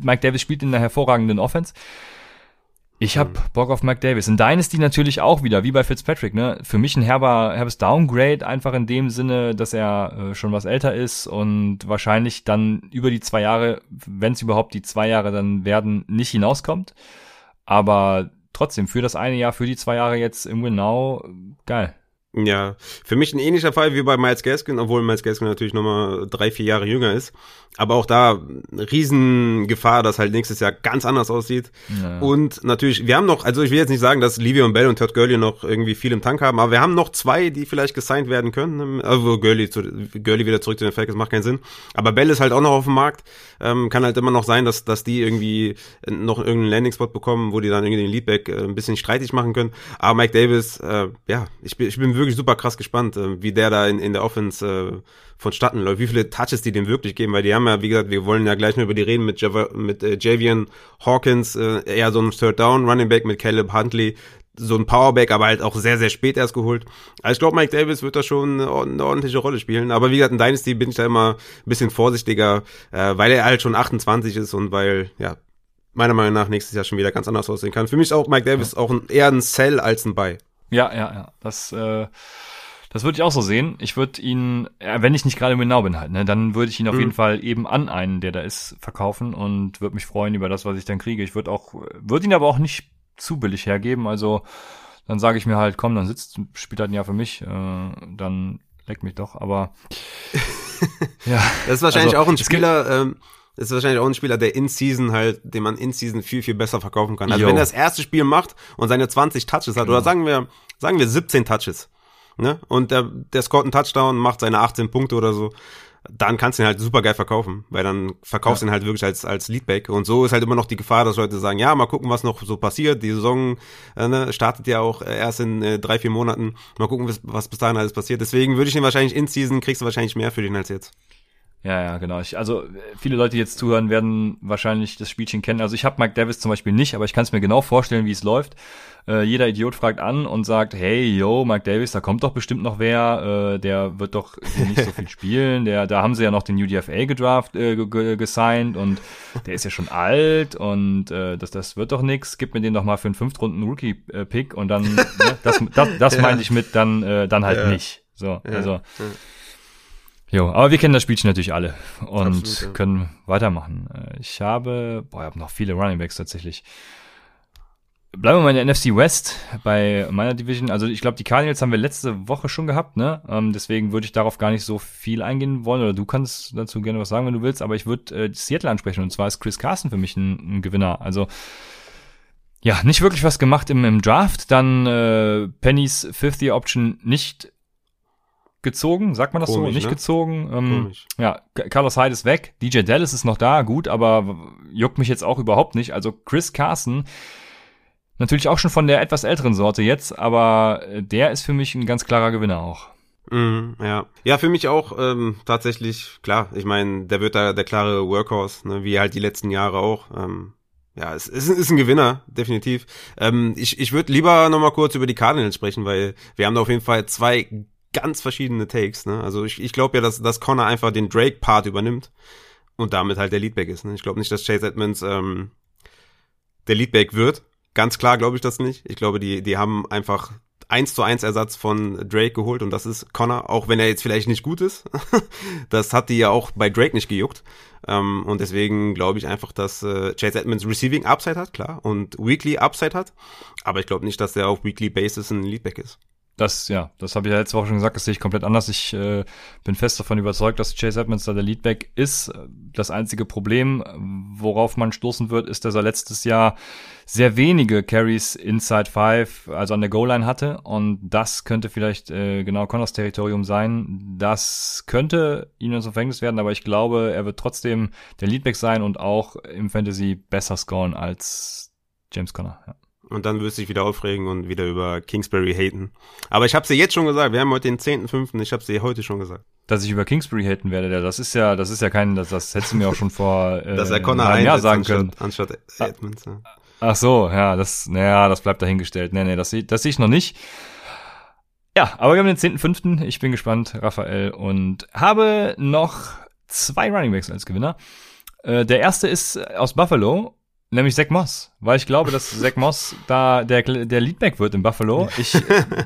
Mike Davis spielt in einer hervorragenden Offense. Ich hab Mhm. Bock auf Mike Davis. In Dynasty natürlich auch wieder, wie bei Fitzpatrick. Ne? Für mich ein herber, herbes Downgrade, einfach in dem Sinne, dass er äh, schon was älter ist und wahrscheinlich dann über die zwei Jahre, wenn es überhaupt die zwei Jahre dann werden, nicht hinauskommt. Aber trotzdem, für das eine Jahr, für die zwei Jahre jetzt im Genau, geil. Ja, für mich ein ähnlicher Fall wie bei Miles Gaskin, obwohl Miles Gaskin natürlich nochmal drei, vier Jahre jünger ist. Aber auch da Riesengefahr, dass halt nächstes Jahr ganz anders aussieht. Ja. Und natürlich, wir haben noch, also ich will jetzt nicht sagen, dass Livio und Bell und Todd Gurley noch irgendwie viel im Tank haben, aber wir haben noch zwei, die vielleicht gesigned werden können. Also Gurley, zu, Gurley wieder zurück zu den Falcons macht keinen Sinn. Aber Bell ist halt auch noch auf dem Markt. Ähm, kann halt immer noch sein, dass, dass die irgendwie noch irgendeinen Landing-Spot bekommen, wo die dann irgendwie den Leadback äh, ein bisschen streitig machen können. Aber Mike Davis, äh, ja, ich bin, ich bin wirklich super krass gespannt, äh, wie der da in, in der Offense äh, vonstatten läuft, wie viele Touches die dem wirklich geben, weil die haben ja, wie gesagt, wir wollen ja gleich noch über die reden mit, Java, mit äh, Javian Hawkins, äh, eher so ein Third Down Running Back mit Caleb Huntley, so ein Powerback, aber halt auch sehr, sehr spät erst geholt. Also ich glaube, Mike Davis wird da schon eine ordentliche Rolle spielen. Aber wie gesagt, in Dynasty bin ich da immer ein bisschen vorsichtiger, äh, weil er halt schon 28 ist und weil, ja, meiner Meinung nach nächstes Jahr schon wieder ganz anders aussehen kann. Für mich ist auch Mike Davis ja. auch ein, eher ein Sell als ein Buy. Ja, ja, ja. Das, äh, das würde ich auch so sehen. Ich würde ihn, äh, wenn ich nicht gerade im Genau bin halt, ne, dann würde ich ihn auf mhm. jeden Fall eben an einen, der da ist, verkaufen und würde mich freuen über das, was ich dann kriege. Ich würde auch, würde ihn aber auch nicht zu billig hergeben. Also dann sage ich mir halt, komm, dann sitzt, spielt halt ein Jahr für mich, äh, dann leck mich doch. Aber ja, das ist wahrscheinlich also, auch ein Spieler. Ähm, ist wahrscheinlich auch ein Spieler, der in Season halt, den man in Season viel viel besser verkaufen kann. Also Yo. wenn er das erste Spiel macht und seine 20 Touches hat genau. oder sagen wir sagen wir 17 Touches, ne? Und der der scoret einen Touchdown, macht seine 18 Punkte oder so dann kannst du ihn halt super geil verkaufen, weil dann verkaufst du ja. ihn halt wirklich als, als Leadback. Und so ist halt immer noch die Gefahr, dass Leute sagen, ja, mal gucken, was noch so passiert. Die Saison äh, ne, startet ja auch äh, erst in äh, drei, vier Monaten. Mal gucken, was, was bis dahin alles passiert. Deswegen würde ich ihn wahrscheinlich in Season, kriegst du wahrscheinlich mehr für den als jetzt. Ja, ja, genau. Ich, also viele Leute, die jetzt zuhören, werden wahrscheinlich das Spielchen kennen. Also ich habe Mike Davis zum Beispiel nicht, aber ich kann es mir genau vorstellen, wie es läuft. Äh, jeder Idiot fragt an und sagt, hey, yo, Mike Davis, da kommt doch bestimmt noch wer, äh, der wird doch nicht so viel spielen. Der, da haben sie ja noch den UDFA gedraft, äh, gesigned und der ist ja schon alt und äh, das, das wird doch nix. Gib mir den doch mal für einen Fünftrunden Rookie-Pick und dann, ne, das, das, das ja. meinte ich mit, dann, äh, dann halt ja. nicht. So, ja. also. Jo, aber wir kennen das Spielchen natürlich alle und Absolut, ja. können weitermachen. Äh, ich habe, boah, ich habe noch viele Running Backs tatsächlich. Bleiben wir mal in der NFC West bei meiner Division. Also ich glaube, die Cardinals haben wir letzte Woche schon gehabt, ne? Ähm, deswegen würde ich darauf gar nicht so viel eingehen wollen. Oder du kannst dazu gerne was sagen, wenn du willst. Aber ich würde äh, Seattle ansprechen. Und zwar ist Chris Carson für mich ein, ein Gewinner. Also ja, nicht wirklich was gemacht im, im Draft. Dann äh, Pennys Fifth Year Option nicht gezogen, sagt man das Komisch, so? Nicht ne? gezogen. Ähm, ja, Carlos Hyde ist weg, DJ Dallas ist noch da, gut, aber juckt mich jetzt auch überhaupt nicht. Also Chris Carson, natürlich auch schon von der etwas älteren Sorte jetzt, aber der ist für mich ein ganz klarer Gewinner auch. Mhm, ja. Ja, für mich auch ähm, tatsächlich, klar, ich meine, der wird da der klare Workhorse, ne, wie halt die letzten Jahre auch. Ähm, ja, es ist, ist ein Gewinner, definitiv. Ähm, ich ich würde lieber nochmal kurz über die Cardinals sprechen, weil wir haben da auf jeden Fall zwei ganz verschiedene Takes. Ne? Also ich, ich glaube ja, dass, dass Connor einfach den Drake-Part übernimmt und damit halt der Leadback ist. Ne? Ich glaube nicht, dass Chase Edmonds ähm, der Leadback wird. Ganz klar glaube ich das nicht. Ich glaube, die, die haben einfach eins zu eins Ersatz von Drake geholt und das ist Connor, auch wenn er jetzt vielleicht nicht gut ist. das hat die ja auch bei Drake nicht gejuckt. Ähm, und deswegen glaube ich einfach, dass äh, Chase Edmonds Receiving Upside hat, klar, und Weekly Upside hat. Aber ich glaube nicht, dass er auf Weekly Basis ein Leadback ist. Das, ja, das habe ich ja letzte Woche schon gesagt, das sehe ich komplett anders. Ich äh, bin fest davon überzeugt, dass Chase Edmonds da der Leadback ist. Das einzige Problem, worauf man stoßen wird, ist, dass er letztes Jahr sehr wenige Carries inside five, also an der Goal-Line hatte. Und das könnte vielleicht äh, genau Connors Territorium sein. Das könnte ihm ins Verfängnis werden, aber ich glaube, er wird trotzdem der Leadback sein und auch im Fantasy besser scoren als James Conner. Ja. Und dann wirst du dich wieder aufregen und wieder über Kingsbury haten. Aber ich habe sie jetzt schon gesagt. Wir haben heute den 10.5. Ich habe sie heute schon gesagt. Dass ich über Kingsbury haten werde, das ist ja, das ist ja kein, das, das hättest du mir auch schon vor äh, Dass er Connor einem Jahr sagen können. Anstatt ah. Edmonds. Ja. Ach so, ja, das, naja, das bleibt dahingestellt. Nee, nee, das, das sehe ich noch nicht. Ja, aber wir haben den 10.5. Ich bin gespannt, Raphael, und habe noch zwei Running Backs als Gewinner. Äh, der erste ist aus Buffalo Nämlich Zach Moss, weil ich glaube, dass Zach Moss da der, der Leadback wird in Buffalo. Ich,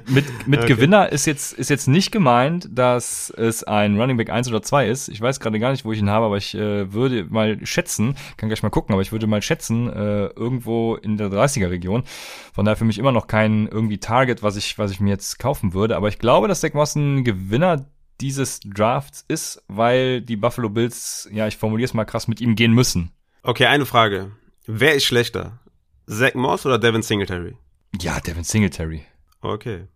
mit mit okay. Gewinner ist jetzt, ist jetzt nicht gemeint, dass es ein Running Back 1 oder 2 ist. Ich weiß gerade gar nicht, wo ich ihn habe, aber ich äh, würde mal schätzen, kann gleich mal gucken, aber ich würde mal schätzen, äh, irgendwo in der 30er Region. Von daher für mich immer noch kein irgendwie Target, was ich, was ich mir jetzt kaufen würde. Aber ich glaube, dass Zach Moss ein Gewinner dieses Drafts ist, weil die Buffalo Bills, ja, ich formuliere es mal krass, mit ihm gehen müssen. Okay, eine Frage. Wer ist schlechter? Zach Moss oder Devin Singletary? Ja, Devin Singletary. Okay.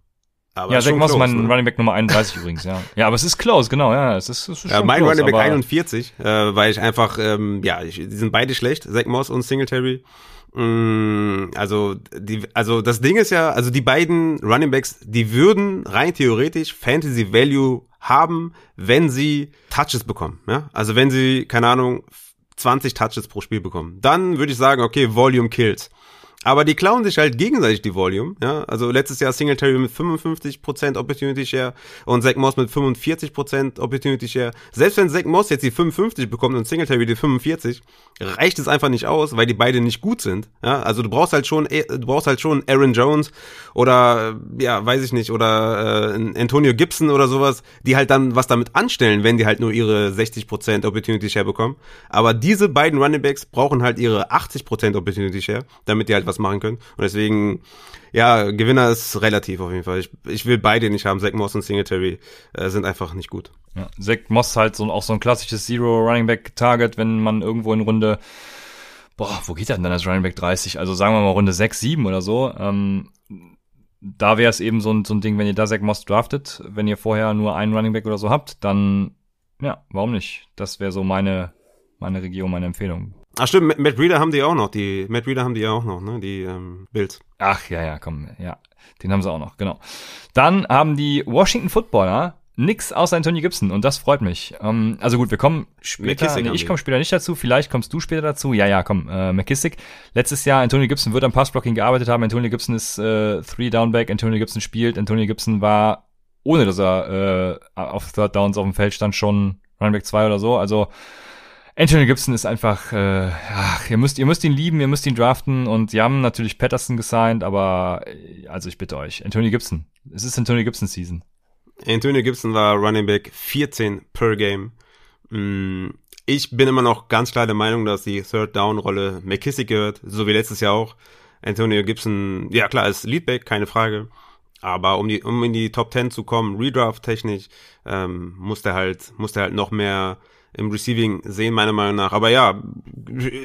Aber ja, Zach Moss ist mein ne? Running Back Nummer 31 übrigens, ja. Ja, aber es ist close, genau, ja. Es ist, es ist ja, mein close, Running Back 41, äh, weil ich einfach, ähm, ja, ich, die sind beide schlecht, Zach Moss und Singletary. Mm, also, die, also das Ding ist ja, also die beiden Running Backs, die würden rein theoretisch Fantasy Value haben, wenn sie Touches bekommen, ja. Also wenn sie, keine Ahnung, 20 Touches pro Spiel bekommen. Dann würde ich sagen, okay, Volume kills. Aber die klauen sich halt gegenseitig die Volume. Ja? Also letztes Jahr Singletary mit 55% Opportunity Share und Zach Moss mit 45% Opportunity Share. Selbst wenn Zach Moss jetzt die 55 bekommt und Singletary die 45, reicht es einfach nicht aus, weil die beide nicht gut sind. Ja? Also du brauchst halt schon, du brauchst halt schon Aaron Jones oder ja, weiß ich nicht, oder äh, Antonio Gibson oder sowas, die halt dann was damit anstellen, wenn die halt nur ihre 60% Opportunity Share bekommen. Aber diese beiden Running Backs brauchen halt ihre 80% Opportunity Share, damit die halt was machen können. Und deswegen, ja, Gewinner ist relativ auf jeden Fall. Ich, ich will beide nicht haben. Zach Moss und Singletary äh, sind einfach nicht gut. Ja, Zach Moss halt so, auch so ein klassisches Zero Running Back Target, wenn man irgendwo in Runde boah, wo geht er denn dann als Running Back 30? Also sagen wir mal Runde 6, 7 oder so. Ähm, da wäre es eben so ein, so ein Ding, wenn ihr da Zach Moss draftet, wenn ihr vorher nur einen Running Back oder so habt, dann, ja, warum nicht? Das wäre so meine, meine Region, meine Empfehlung. Ach stimmt, Matt Reader haben die auch noch, die, Matt Reader haben die auch noch, ne, die ähm, Bills. Ach, ja, ja, komm, ja, den haben sie auch noch, genau. Dann haben die Washington Footballer nix außer Antonio Gibson und das freut mich. Ähm, also gut, wir kommen später, nee, ich komme später nicht dazu, vielleicht kommst du später dazu. Ja, ja, komm, äh, McKissick. Letztes Jahr, Antonio Gibson wird am Passblocking gearbeitet haben, Antonio Gibson ist äh, Three Downback, Antonio Gibson spielt, Antonio Gibson war, ohne dass er äh, auf Third Downs auf dem Feld stand, schon Running Back 2 oder so, also Anthony Gibson ist einfach, äh, ach, ihr müsst, ihr müsst ihn lieben, ihr müsst ihn draften und die haben natürlich Patterson gesigned, aber äh, also ich bitte euch, Anthony Gibson. Es ist Anthony Gibson Season. Antonio Gibson war Running Back 14 per Game. Mm, ich bin immer noch ganz klar der Meinung, dass die Third Down Rolle McKissick gehört, so wie letztes Jahr auch. Antonio Gibson, ja klar, ist Leadback, keine Frage. Aber um die, um in die Top 10 zu kommen, Redraft technisch, ähm, muss der halt, muss der halt noch mehr im Receiving sehen, meiner Meinung nach. Aber ja,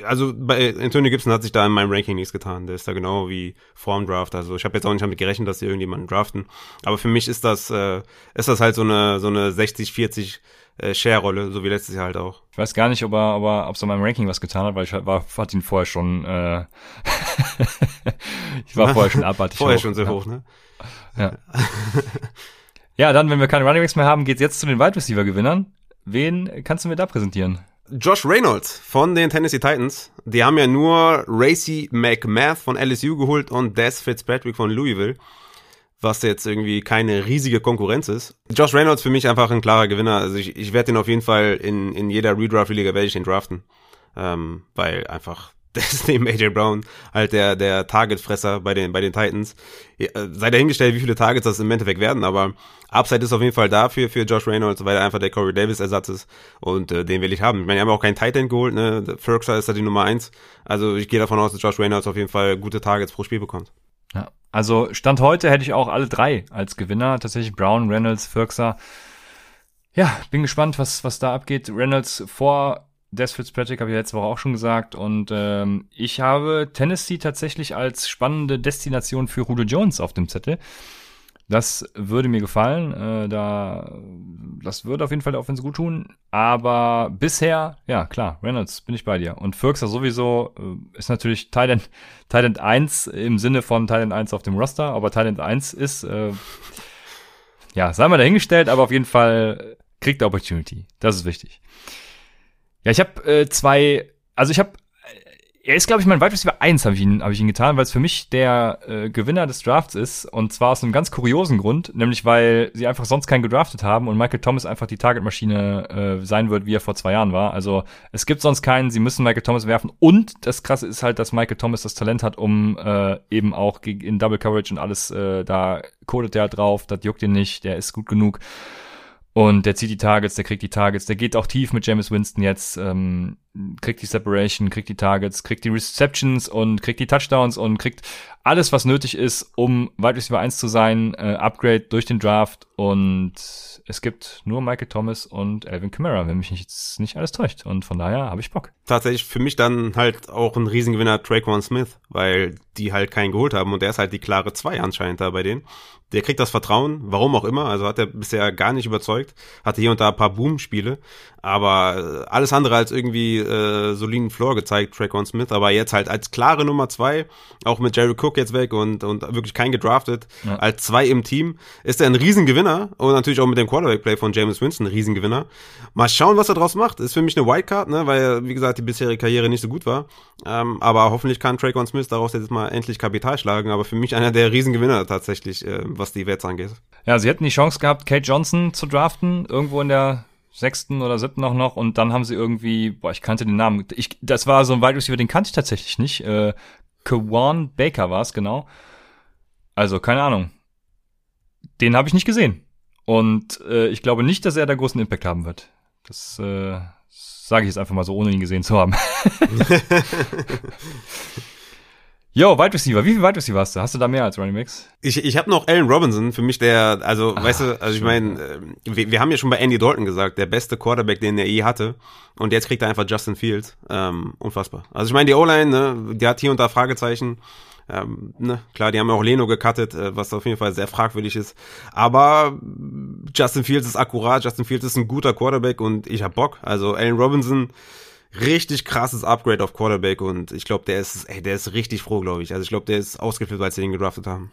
also bei Antonio Gibson hat sich da in meinem Ranking nichts getan. Der ist da genau wie vorm Draft. Also ich habe jetzt auch nicht damit gerechnet, dass sie irgendjemanden draften. Aber für mich ist das, äh, ist das halt so eine, so eine 60-40 äh, Share-Rolle, so wie letztes Jahr halt auch. Ich weiß gar nicht, ob er, ob er, ob es an meinem Ranking was getan hat, weil ich war, hatte ihn vorher schon, äh, ich war vorher schon abartig Vorher hoch, schon sehr ja. hoch, ne? Ja. ja, dann, wenn wir keine Running Backs mehr haben, geht's jetzt zu den Wide Receiver Gewinnern. Wen kannst du mir da präsentieren? Josh Reynolds von den Tennessee Titans. Die haben ja nur Racy McMath von LSU geholt und Des Fitzpatrick von Louisville, was jetzt irgendwie keine riesige Konkurrenz ist. Josh Reynolds für mich einfach ein klarer Gewinner. Also ich, ich werde den auf jeden Fall in, in jeder Redraft-Liga werde ich den draften. Ähm, weil einfach der ist neben AJ Brown halt der, der Targetfresser bei den, bei den Titans. Äh, sei dahingestellt, wie viele Targets das im Endeffekt werden, aber Upside ist auf jeden Fall da für, Josh Reynolds, weil er einfach der Corey Davis Ersatz ist und äh, den will ich haben. Ich meine, wir haben auch keinen Titan geholt, ne? Ferguson ist da die Nummer eins. Also ich gehe davon aus, dass Josh Reynolds auf jeden Fall gute Targets pro Spiel bekommt. Ja, also Stand heute hätte ich auch alle drei als Gewinner. Tatsächlich Brown, Reynolds, Ferguson. Ja, bin gespannt, was, was da abgeht. Reynolds vor Des Fitzpatrick habe ich letzte Woche auch schon gesagt. Und ähm, ich habe Tennessee tatsächlich als spannende Destination für Julio Jones auf dem Zettel. Das würde mir gefallen. Äh, da, das würde auf jeden Fall der Offense gut tun. Aber bisher, ja klar, Reynolds bin ich bei dir. Und Firxer sowieso äh, ist natürlich Thailand, Thailand 1 im Sinne von Thailand 1 auf dem Roster. Aber Thailand 1 ist, äh, ja, sei mal dahingestellt, aber auf jeden Fall kriegt der Opportunity. Das ist wichtig. Ja, ich habe äh, zwei, also ich habe er ist, glaube ich, mein Wide Receiver 1 habe ich, ihn, hab ich ihn getan, weil es für mich der äh, Gewinner des Drafts ist. Und zwar aus einem ganz kuriosen Grund, nämlich weil sie einfach sonst keinen gedraftet haben und Michael Thomas einfach die Targetmaschine äh, sein wird, wie er vor zwei Jahren war. Also es gibt sonst keinen, sie müssen Michael Thomas werfen. Und das Krasse ist halt, dass Michael Thomas das Talent hat, um äh, eben auch in Double Coverage und alles, äh, da codet der drauf, das juckt ihn nicht, der ist gut genug. Und der zieht die Targets, der kriegt die Targets, der geht auch tief mit James Winston jetzt, ähm, kriegt die Separation, kriegt die Targets, kriegt die Receptions und kriegt die Touchdowns und kriegt alles, was nötig ist, um Wide Receiver 1 zu sein, äh, Upgrade durch den Draft und es gibt nur Michael Thomas und Alvin Kamara, wenn mich jetzt nicht alles täuscht. Und von daher habe ich Bock. Tatsächlich für mich dann halt auch ein Riesengewinner Traquan Smith, weil die halt keinen geholt haben und der ist halt die klare 2 anscheinend da bei denen. Der kriegt das Vertrauen, warum auch immer, also hat er bisher gar nicht überzeugt, hatte hier und da ein paar Boom-Spiele, aber alles andere als irgendwie äh, soliden Floor gezeigt, Traquan Smith, aber jetzt halt als klare Nummer zwei, auch mit Jerry Cook jetzt weg und, und wirklich kein gedraftet, ja. als zwei im Team, ist er ein Riesengewinner und natürlich auch mit dem Quarterback-Play von James Winston ein Riesengewinner. Mal schauen, was er draus macht. Ist für mich eine Wildcard, ne, weil, wie gesagt, die bisherige Karriere nicht so gut war. Ähm, aber hoffentlich kann Traquan Smith daraus jetzt mal endlich Kapital schlagen, aber für mich einer der Riesengewinner tatsächlich, äh, was die Wets angeht. Ja, sie hätten die Chance gehabt, Kate Johnson zu draften, irgendwo in der sechsten oder siebten auch noch und dann haben sie irgendwie, boah, ich kannte den Namen, ich, das war so ein Wide Receiver, den kannte ich tatsächlich nicht, äh, Kawan Baker war es, genau. Also, keine Ahnung. Den habe ich nicht gesehen. Und äh, ich glaube nicht, dass er da großen Impact haben wird. Das äh, sage ich jetzt einfach mal so, ohne ihn gesehen zu haben. Yo, Wide Receiver. Wie viel Wide Receiver hast du? Hast du da mehr als Running Backs? Ich, ich habe noch Allen Robinson, für mich der, also, Ach, weißt du, also ich meine, äh, wir, wir haben ja schon bei Andy Dalton gesagt, der beste Quarterback, den er je hatte. Und jetzt kriegt er einfach Justin Fields. Ähm, unfassbar. Also ich meine, die O-Line, ne, die hat hier und da Fragezeichen. Ähm, ne, klar, die haben auch Leno gecuttet, äh, was auf jeden Fall sehr fragwürdig ist. Aber Justin Fields ist akkurat, Justin Fields ist ein guter Quarterback und ich hab Bock. Also Allen Robinson, richtig krasses Upgrade auf Quarterback und ich glaube, der ist, ey, der ist richtig froh, glaube ich. Also ich glaube, der ist ausgeflippt, als sie den gedraftet haben.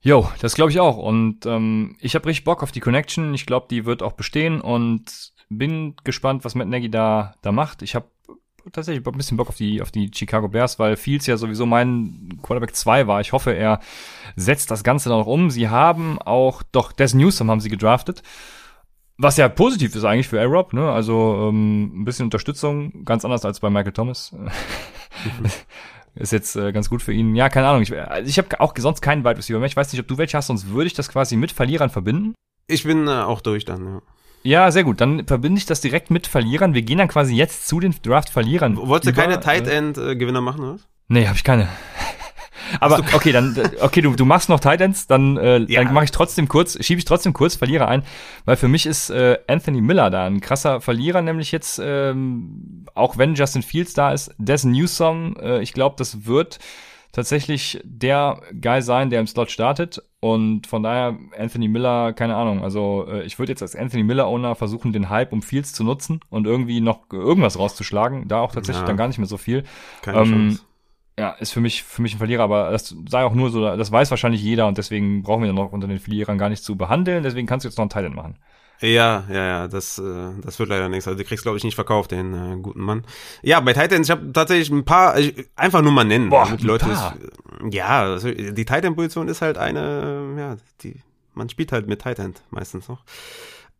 Jo, das glaube ich auch. Und ähm, ich habe richtig Bock auf die Connection. Ich glaube, die wird auch bestehen und bin gespannt, was Matt Nagy da, da macht. Ich habe tatsächlich ein bisschen Bock auf die, auf die Chicago Bears, weil Fields ja sowieso mein Quarterback 2 war. Ich hoffe, er setzt das Ganze dann noch um. Sie haben auch, doch, Des Newsom haben sie gedraftet. Was ja positiv ist eigentlich für A-Rob, ne? Also ähm, ein bisschen Unterstützung, ganz anders als bei Michael Thomas. ist jetzt äh, ganz gut für ihn. Ja, keine Ahnung. Ich, also ich habe auch sonst keinen Wide Receiver mehr. Ich weiß nicht, ob du welche hast, sonst würde ich das quasi mit Verlierern verbinden. Ich bin äh, auch durch dann, ja. Ja, sehr gut. Dann verbinde ich das direkt mit Verlierern. Wir gehen dann quasi jetzt zu den Draft-Verlierern. Wolltest du keine Tight End-Gewinner äh, machen, oder? Nee, habe ich keine. Aber okay, dann okay, du, du machst noch Titans, dann äh, ja. dann mache ich trotzdem kurz, schiebe ich trotzdem kurz Verlierer ein, weil für mich ist äh, Anthony Miller da ein krasser Verlierer, nämlich jetzt ähm, auch wenn Justin Fields da ist, Des Newsom, äh, ich glaube, das wird tatsächlich der Guy sein, der im Slot startet und von daher Anthony Miller, keine Ahnung, also äh, ich würde jetzt als Anthony Miller Owner versuchen, den Hype um Fields zu nutzen und irgendwie noch irgendwas rauszuschlagen, da auch tatsächlich ja. dann gar nicht mehr so viel. Keine ähm, Chance ja, ist für mich, für mich ein Verlierer, aber das sei auch nur so, das weiß wahrscheinlich jeder und deswegen brauchen wir noch unter den Verlierern gar nicht zu behandeln, deswegen kannst du jetzt noch einen Titan machen. Ja, ja, ja, das, äh, das wird leider nichts. Also du kriegst, glaube ich, nicht verkauft, den äh, guten Mann. Ja, bei Titans, ich habe tatsächlich ein paar, ich, einfach nur mal nennen. Boah, die Leute ist, ja, die Titan-Position ist halt eine, ja, die, man spielt halt mit Titan meistens noch.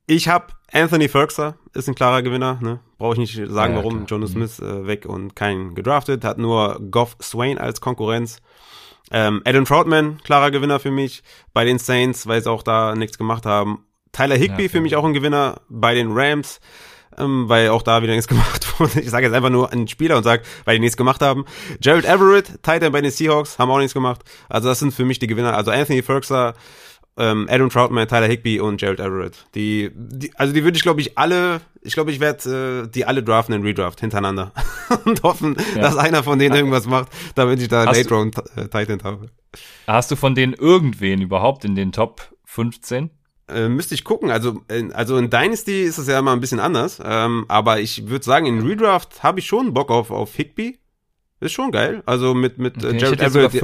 Ich habe Anthony Ferguson, ist ein klarer Gewinner, ne? Brauche ich nicht sagen, ja, warum. Klar. Jonas mhm. Smith äh, weg und kein gedraftet, hat nur Goff Swain als Konkurrenz. Ähm, Adam Troutman, klarer Gewinner für mich bei den Saints, weil sie auch da nichts gemacht haben. Tyler Higby ja, für mich auch ein Gewinner bei den Rams, ähm, weil auch da wieder nichts gemacht wurde. Ich sage jetzt einfach nur einen Spieler und sage, weil die nichts gemacht haben. Jared Everett, Titan bei den Seahawks, haben auch nichts gemacht. Also das sind für mich die Gewinner. Also Anthony Ferguson, ähm, Adam Troutman, Tyler Higby und Gerald Everett. Die, die also die würde ich glaube ich alle, ich glaube ich werde äh, die alle draften in Redraft hintereinander und hoffen, ja. dass einer von denen irgendwas macht, damit ich da Late Round äh, Titan habe. Hast du von denen irgendwen überhaupt in den Top 15? Äh, müsste ich gucken. Also, äh, also in Dynasty ist es ja immer ein bisschen anders. Ähm, aber ich würde sagen, in Redraft habe ich schon Bock auf, auf Higby. Ist schon geil. Also mit, mit okay, Jared ich Everett.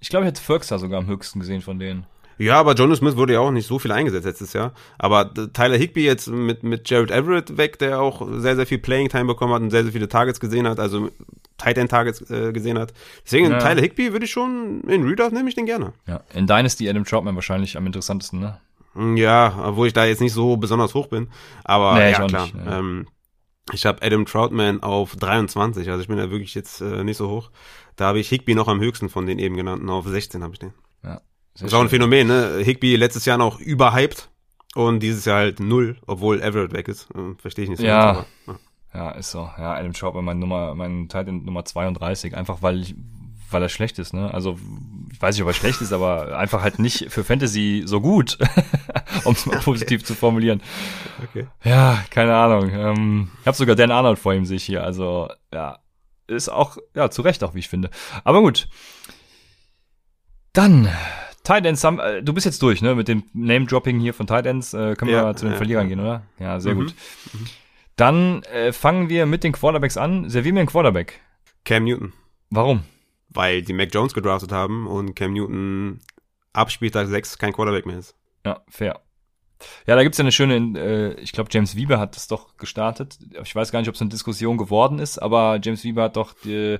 Ich glaube, ich hätte Firxa sogar am höchsten gesehen von denen. Ja, aber Jonas Smith wurde ja auch nicht so viel eingesetzt letztes Jahr. Aber Tyler Higby jetzt mit, mit Jared Everett weg, der auch sehr, sehr viel Playing Time bekommen hat und sehr, sehr viele Targets gesehen hat, also Tight End Targets äh, gesehen hat. Deswegen ja. Tyler Higby würde ich schon, in Redraft nehme ich den gerne. Ja, in Dynasty Adam Troutman wahrscheinlich am interessantesten, ne? Hm, ja, obwohl ich da jetzt nicht so besonders hoch bin. Aber nee, ja, klar. Nicht, ja. Ähm, ich habe Adam Troutman auf 23, also ich bin da wirklich jetzt äh, nicht so hoch. Da habe ich Higby noch am höchsten von den eben genannten, auf 16 habe ich den. Ja. Sehr das ist auch ein Phänomen, ne? Higby letztes Jahr noch überhyped und dieses Jahr halt null, obwohl Everett weg ist. Hm, Verstehe ich nicht so. Ja. Ganz, aber, ja. ja. ist so. Ja, Adam Troutman mein Nummer, mein Titan Nummer 32, einfach weil ich, weil er schlecht ist, ne? Also, ich weiß nicht, ob er schlecht ist, aber einfach halt nicht für Fantasy so gut, um es mal okay. positiv zu formulieren. Okay. Ja, keine Ahnung. Ähm, ich habe sogar Dan Arnold vor ihm sich hier, also, ja, ist auch, ja, zu Recht auch, wie ich finde. Aber gut. Dann Titans haben, äh, du bist jetzt durch, ne, mit dem Name-Dropping hier von Titans. Äh, können wir ja, zu den ja, Verlierern gehen, oder? Ja, sehr mhm. gut. Mhm. Dann äh, fangen wir mit den Quarterbacks an. Servieren wir einen Quarterback. Cam Newton. Warum? Weil die Mac Jones gedraftet haben und Cam Newton ab Spieltag 6 kein Quarterback mehr ist. Ja, fair. Ja, da gibt's ja eine schöne, äh, ich glaube, James Wieber hat das doch gestartet. Ich weiß gar nicht, ob es eine Diskussion geworden ist, aber James Wieber hat doch die,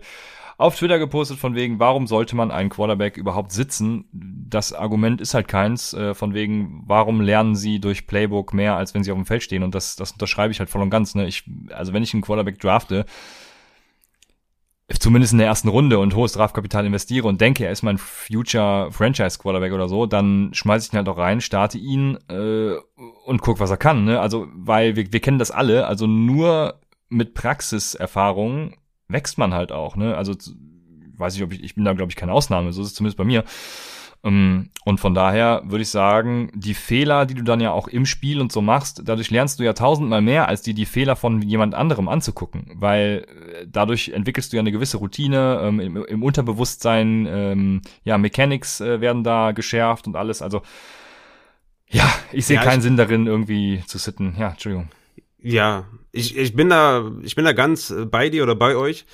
auf Twitter gepostet von wegen, warum sollte man einen Quarterback überhaupt sitzen? Das Argument ist halt keins, äh, von wegen, warum lernen sie durch Playbook mehr, als wenn sie auf dem Feld stehen? Und das, das unterschreibe ich halt voll und ganz. Ne? Ich, also wenn ich einen Quarterback drafte, zumindest in der ersten Runde und hohes Draftkapital investiere und denke, er ist mein Future Franchise Quarterback oder so, dann schmeiße ich ihn halt auch rein, starte ihn äh, und guck, was er kann. Ne? Also, weil wir, wir kennen das alle, also nur mit Praxiserfahrung wächst man halt auch. Ne? Also weiß ich, ob ich, ich bin da glaube ich keine Ausnahme, so ist es zumindest bei mir. Ähm, und von daher würde ich sagen, die Fehler, die du dann ja auch im Spiel und so machst, dadurch lernst du ja tausendmal mehr, als dir die Fehler von jemand anderem anzugucken, weil äh, dadurch entwickelst du ja eine gewisse Routine, ähm, im, im, Unterbewusstsein, ähm, ja, Mechanics äh, werden da geschärft und alles, also ja, ich sehe ja, keinen Sinn darin, irgendwie zu sitten. Ja, Entschuldigung. Ja, ich, ich bin da, ich bin da ganz bei dir oder bei euch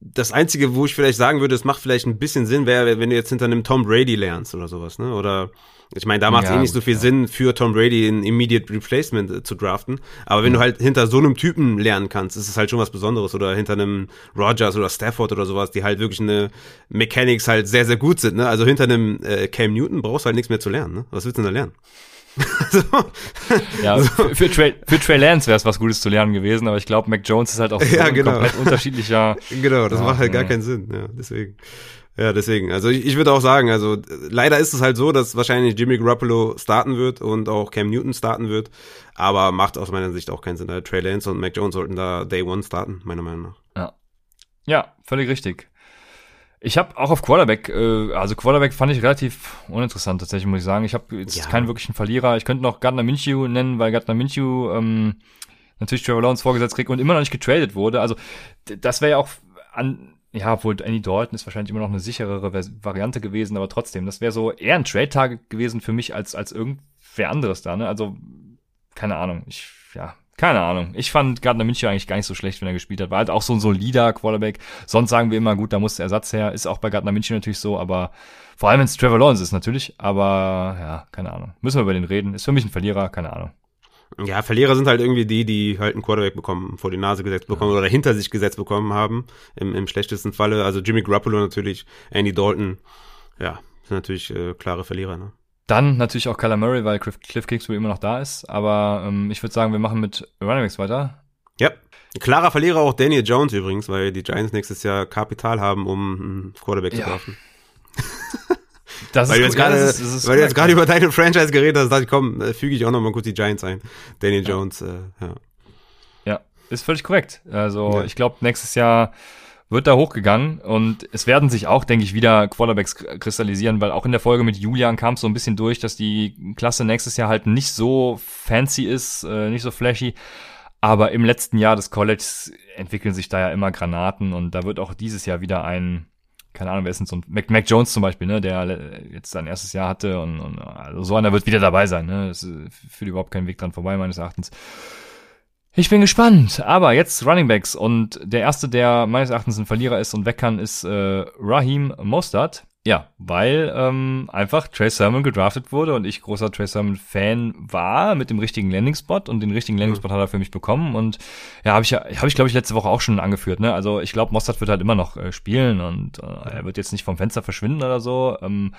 das Einzige, wo ich vielleicht sagen würde, es macht vielleicht ein bisschen Sinn, wäre, wenn du jetzt hinter einem Tom Brady lernst oder sowas, ne? Oder ich meine, da macht es ja, eh nicht so viel ja. Sinn, für Tom Brady ein Immediate Replacement äh, zu draften. Aber wenn mhm. du halt hinter so einem Typen lernen kannst, ist es halt schon was Besonderes. Oder hinter einem Rogers oder Stafford oder sowas, die halt wirklich eine Mechanics halt sehr, sehr gut sind. Ne? Also hinter einem äh, Cam Newton brauchst du halt nichts mehr zu lernen. Ne? Was willst du denn da lernen? So. Ja, so. für, Trey, für Trey Lance wäre es was Gutes zu lernen gewesen, aber ich glaube, Mac Jones ist halt auch so ja, genau. komplett unterschiedlicher. Genau, das ja, macht halt gar keinen Sinn. Ja, deswegen. Ja, deswegen. Also ich, ich würde auch sagen, also leider ist es halt so, dass wahrscheinlich Jimmy Garoppolo starten wird und auch Cam Newton starten wird, aber macht aus meiner Sicht auch keinen Sinn. Trey Lance und Mac Jones sollten da Day One starten, meiner Meinung nach. Ja. Ja, völlig richtig. Ich habe auch auf Quarterback, äh, also Quarterback fand ich relativ uninteressant tatsächlich, muss ich sagen. Ich habe jetzt ja. keinen wirklichen Verlierer. Ich könnte noch Gardner Minshew nennen, weil Gardner Minshew ähm, natürlich Trevor Lawrence vorgesetzt kriegt und immer noch nicht getradet wurde. Also das wäre ja auch an, ja, obwohl Andy Dalton ist wahrscheinlich immer noch eine sicherere Variante gewesen, aber trotzdem, das wäre so eher ein Trade-Tag gewesen für mich als als irgendwer anderes da. Ne? Also keine Ahnung. Ich ja, keine Ahnung. Ich fand Gardner München eigentlich gar nicht so schlecht, wenn er gespielt hat. War halt auch so ein solider Quarterback. Sonst sagen wir immer, gut, da muss der Ersatz her. Ist auch bei Gardner München natürlich so, aber vor allem wenn es Trevor Lawrence ist natürlich. Aber ja, keine Ahnung. Müssen wir über den reden. Ist für mich ein Verlierer, keine Ahnung. Ja, Verlierer sind halt irgendwie die, die halt einen Quarterback bekommen, vor die Nase gesetzt bekommen ja. oder hinter sich gesetzt bekommen haben, im, im schlechtesten Falle. Also Jimmy Garoppolo natürlich, Andy Dalton, ja, sind natürlich äh, klare Verlierer, ne? Dann natürlich auch Kyler Murray, weil Cliff, Cliff Kingsbury immer noch da ist. Aber ähm, ich würde sagen, wir machen mit Runningbacks weiter. Ja. Klarer Verlierer auch Daniel Jones übrigens, weil die Giants nächstes Jahr Kapital haben, um einen Quarterback ja. zu kaufen. Das weil ist, du gerade, das ist, das weil du jetzt gerade über deine Franchise geredet hast, dachte ich, komm, äh, füge ich auch noch mal kurz die Giants ein. Daniel ja. Jones, äh, ja. Ja, ist völlig korrekt. Also ja. ich glaube, nächstes Jahr wird da hochgegangen und es werden sich auch, denke ich, wieder Quarterbacks kristallisieren, weil auch in der Folge mit Julian kam es so ein bisschen durch, dass die Klasse nächstes Jahr halt nicht so fancy ist, äh, nicht so flashy. Aber im letzten Jahr des Colleges entwickeln sich da ja immer Granaten und da wird auch dieses Jahr wieder ein, keine Ahnung, wer ist denn so ein, Mac, Mac Jones zum Beispiel, ne, der jetzt sein erstes Jahr hatte und, und also so einer wird wieder dabei sein, ne, das führt überhaupt keinen Weg dran vorbei, meines Erachtens. Ich bin gespannt. Aber jetzt Running Backs und der erste, der meines Erachtens ein Verlierer ist und weg kann, ist äh, Raheem Mostert. Ja, weil ähm, einfach Trey Sermon gedraftet wurde und ich großer Trey Sermon Fan war mit dem richtigen Landing Spot und den richtigen Landing Spot hat er für mich bekommen und ja, habe ich ja habe ich glaube ich letzte Woche auch schon angeführt, ne? Also, ich glaube Mostert wird halt immer noch äh, spielen und äh, er wird jetzt nicht vom Fenster verschwinden oder so. Ähm,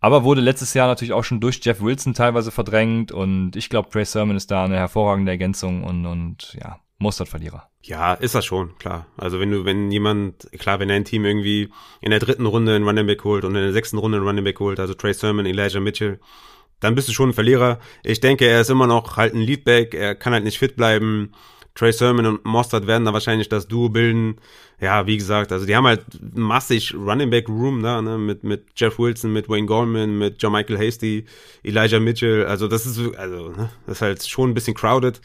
aber wurde letztes Jahr natürlich auch schon durch Jeff Wilson teilweise verdrängt und ich glaube, Trey Sermon ist da eine hervorragende Ergänzung und, und ja, Mustard-Verlierer. Ja, ist das schon, klar. Also wenn du, wenn jemand, klar, wenn ein Team irgendwie in der dritten Runde einen Running Back holt und in der sechsten Runde einen Running Back holt, also Trey Sermon, Elijah Mitchell, dann bist du schon ein Verlierer. Ich denke, er ist immer noch halt ein Leadback, er kann halt nicht fit bleiben. Trey Sermon und Mostert werden da wahrscheinlich das Duo bilden. Ja, wie gesagt, also die haben halt massig Running Back Room da, ne, mit, mit Jeff Wilson, mit Wayne Gorman, mit John Michael Hasty, Elijah Mitchell. Also das ist, also, ne, das ist halt schon ein bisschen crowded.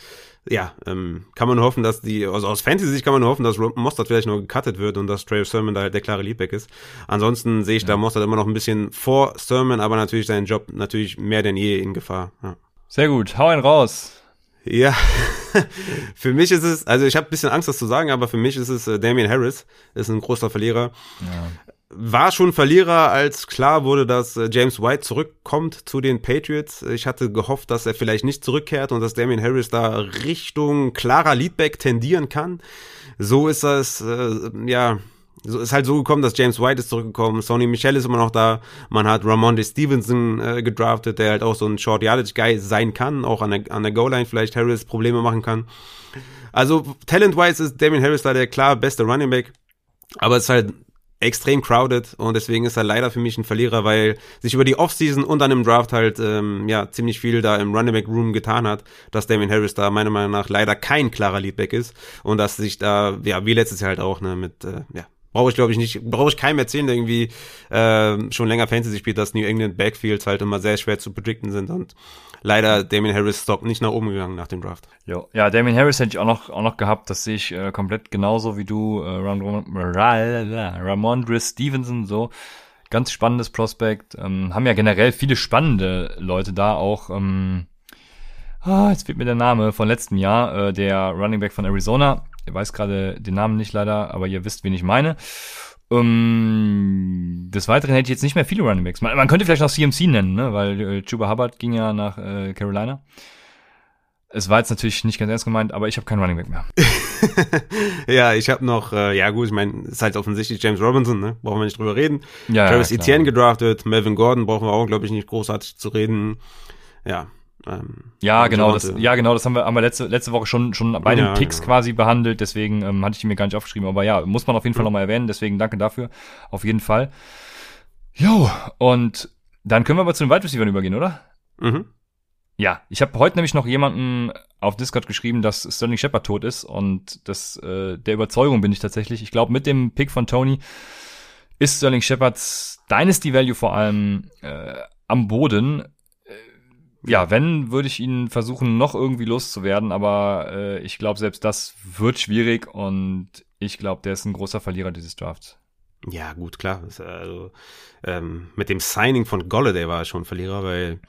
Ja, ähm, kann man hoffen, dass die, also aus Fantasy-Sicht kann man hoffen, dass Mostert vielleicht noch gecuttet wird und dass Trey Sermon da halt der klare Leadback ist. Ansonsten sehe ich ja. da Mostert immer noch ein bisschen vor Sermon, aber natürlich seinen Job natürlich mehr denn je in Gefahr. Ja. Sehr gut, hau einen raus. Ja, für mich ist es, also ich habe ein bisschen Angst, das zu sagen, aber für mich ist es äh, Damian Harris, ist ein großer Verlierer. Ja. War schon Verlierer, als klar wurde, dass äh, James White zurückkommt zu den Patriots. Ich hatte gehofft, dass er vielleicht nicht zurückkehrt und dass Damian Harris da Richtung klarer Leadback tendieren kann. So ist das, äh, ja, so ist halt so gekommen, dass James White ist zurückgekommen, Sony Michel ist immer noch da, man hat Ramonde Stevenson äh, gedraftet, der halt auch so ein Short Yardage Guy sein kann, auch an der, an der Goal-Line vielleicht Harris Probleme machen kann. Also talent-wise ist Damien Harris da der klar beste Running Back, aber es ist halt extrem crowded und deswegen ist er leider für mich ein Verlierer, weil sich über die Offseason und dann im Draft halt ähm, ja ziemlich viel da im Running Back Room getan hat, dass Damien Harris da meiner Meinung nach leider kein klarer Leadback ist und dass sich da ja wie letztes Jahr halt auch ne mit äh, ja brauche ich glaube ich nicht, brauche ich keinem erzählen, der irgendwie äh, schon länger Fantasy spielt, dass New England Backfields halt immer sehr schwer zu predikten sind und leider Damien Harris Stock nicht nach oben gegangen nach dem Draft. Jo. Ja, Damien Harris hätte ich auch noch, auch noch gehabt, das sehe ich äh, komplett genauso wie du, äh, Ram Ramondre Stevenson, so. Ganz spannendes Prospekt. Ähm, haben ja generell viele spannende Leute da, auch ähm, ah, jetzt fehlt mir der Name von letztem Jahr, äh, der Running Back von Arizona, ich weiß gerade den Namen nicht leider, aber ihr wisst, wen ich meine. Um, des Weiteren hätte ich jetzt nicht mehr viele Running Backs. Man, man könnte vielleicht noch CMC nennen, ne? weil äh, Chuba Hubbard ging ja nach äh, Carolina. Es war jetzt natürlich nicht ganz ernst gemeint, aber ich habe keinen Running Back mehr. ja, ich habe noch, äh, ja gut, ich meine, ist halt offensichtlich James Robinson, ne? brauchen wir nicht drüber reden. Ja, Travis ja, Etienne gedraftet, Melvin Gordon brauchen wir auch, glaube ich, nicht großartig zu reden. Ja, ähm, ja, genau, das, ja, genau, das haben wir, haben wir letzte, letzte Woche schon, schon bei den Picks genau. quasi behandelt, deswegen ähm, hatte ich ihn mir gar nicht aufgeschrieben, aber ja, muss man auf jeden Fall nochmal erwähnen, deswegen danke dafür, auf jeden Fall. Jo, und dann können wir aber zu den Wide Receivers übergehen, oder? Mhm. Ja, ich habe heute nämlich noch jemanden auf Discord geschrieben, dass Sterling Shepard tot ist und das äh, der Überzeugung bin ich tatsächlich. Ich glaube, mit dem Pick von Tony ist Sterling Shepards Dynasty Value vor allem äh, am Boden ja, wenn, würde ich ihn versuchen, noch irgendwie loszuwerden, aber äh, ich glaube, selbst das wird schwierig und ich glaube, der ist ein großer Verlierer dieses Drafts. Ja, gut, klar. Also, ähm, mit dem Signing von Golladay war er schon Verlierer, weil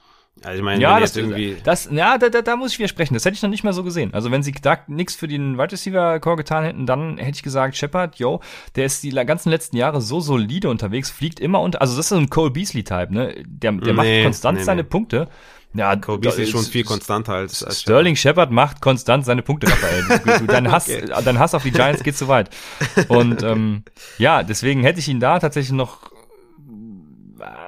also ich meine, ja, das, irgendwie das, ja, da, da, da muss ich widersprechen. Das hätte ich noch nicht mal so gesehen. Also wenn sie da nichts für den Wide Receiver Core getan hätten, dann hätte ich gesagt, Shepard, yo, der ist die ganzen letzten Jahre so solide unterwegs, fliegt immer unter. Also das ist so ein Cole Beasley Type, ne? Der, der nee, macht konstant nee, seine nee. Punkte. Ja, Kobe ist schon viel konstanter als, als Sterling Shepard macht konstant seine Punkte, Raphael. dein, Hass, okay. dein Hass auf die Giants geht zu weit. Und ähm, ja, deswegen hätte ich ihn da tatsächlich noch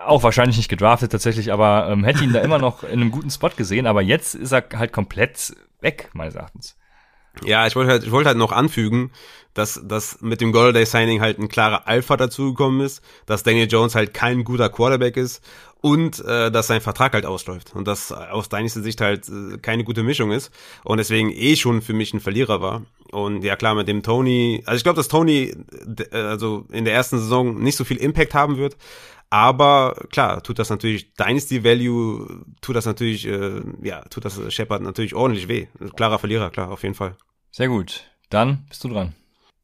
auch wahrscheinlich nicht gedraftet tatsächlich, aber ähm, hätte ihn da immer noch in einem guten Spot gesehen. Aber jetzt ist er halt komplett weg, meines Erachtens. Ja, ich wollte halt, ich wollte halt noch anfügen, dass, dass mit dem Golden Day Signing halt ein klarer Alpha dazugekommen ist, dass Daniel Jones halt kein guter Quarterback ist und äh, dass sein Vertrag halt ausläuft und das aus deiner Sicht halt äh, keine gute Mischung ist und deswegen eh schon für mich ein Verlierer war. Und ja klar, mit dem Tony, also ich glaube, dass Tony äh, also in der ersten Saison nicht so viel Impact haben wird, aber klar, tut das natürlich Dynasty Value, tut das natürlich, äh, ja, tut das Shepard natürlich ordentlich weh. Klarer Verlierer, klar, auf jeden Fall. Sehr gut. Dann bist du dran.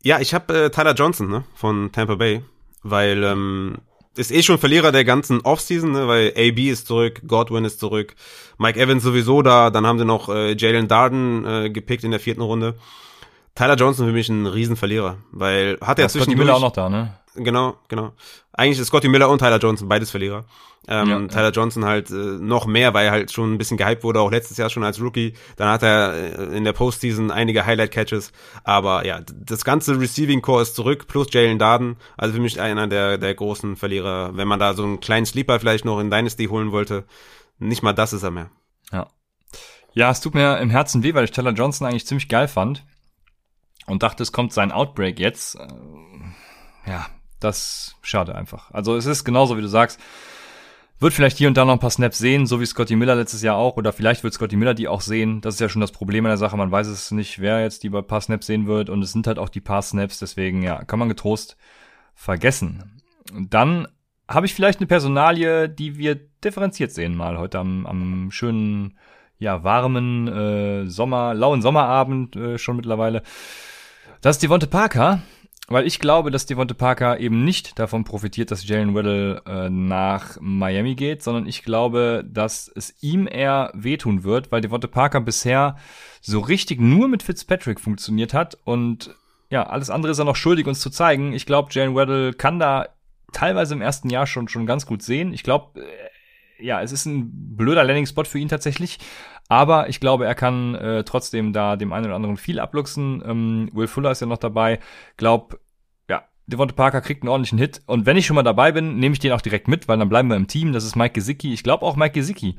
Ja, ich habe äh, Tyler Johnson ne, von Tampa Bay, weil ähm, ist eh schon Verlierer der ganzen Offseason, ne, weil AB ist zurück, Godwin ist zurück, Mike Evans sowieso da, dann haben sie noch äh, Jalen Darden äh, gepickt in der vierten Runde. Tyler Johnson für mich ein Riesenverlierer, weil hat er ja, zwischendurch... Miller auch noch da, ne? Genau, genau. Eigentlich ist Scotty Miller und Tyler Johnson beides Verlierer. Ähm, ja, Tyler ja. Johnson halt äh, noch mehr, weil er halt schon ein bisschen gehypt wurde, auch letztes Jahr schon als Rookie. Dann hat er äh, in der Postseason einige Highlight-Catches. Aber ja, das ganze Receiving Core ist zurück, plus Jalen Darden. Also für mich einer der, der großen Verlierer. Wenn man da so einen kleinen Sleeper vielleicht noch in Dynasty holen wollte, nicht mal das ist er mehr. Ja. Ja, es tut mir im Herzen weh, weil ich Tyler Johnson eigentlich ziemlich geil fand. Und dachte, es kommt sein Outbreak jetzt. Äh, ja, das schade einfach. Also es ist genauso, wie du sagst. Wird vielleicht hier und da noch ein paar Snaps sehen, so wie Scotty Miller letztes Jahr auch, oder vielleicht wird Scotty Miller die auch sehen. Das ist ja schon das Problem an der Sache. Man weiß es nicht, wer jetzt die paar Snaps sehen wird, und es sind halt auch die paar Snaps, deswegen ja, kann man getrost vergessen. dann habe ich vielleicht eine Personalie, die wir differenziert sehen mal heute am, am schönen, ja, warmen äh, Sommer, lauen Sommerabend äh, schon mittlerweile. Das ist Devonte Parker weil ich glaube, dass Devonte Parker eben nicht davon profitiert, dass Jalen Waddle äh, nach Miami geht, sondern ich glaube, dass es ihm eher wehtun wird, weil Devonte Parker bisher so richtig nur mit Fitzpatrick funktioniert hat und ja, alles andere ist er noch schuldig, uns zu zeigen. Ich glaube, Jalen Waddle kann da teilweise im ersten Jahr schon, schon ganz gut sehen. Ich glaube, äh, ja, es ist ein blöder Landing-Spot für ihn tatsächlich. Aber ich glaube, er kann äh, trotzdem da dem einen oder anderen viel abluchsen. Ähm, Will Fuller ist ja noch dabei. Glaub, ja, Devonta Parker kriegt einen ordentlichen Hit. Und wenn ich schon mal dabei bin, nehme ich den auch direkt mit, weil dann bleiben wir im Team. Das ist Mike Gesicki. Ich glaube auch Mike Gesicki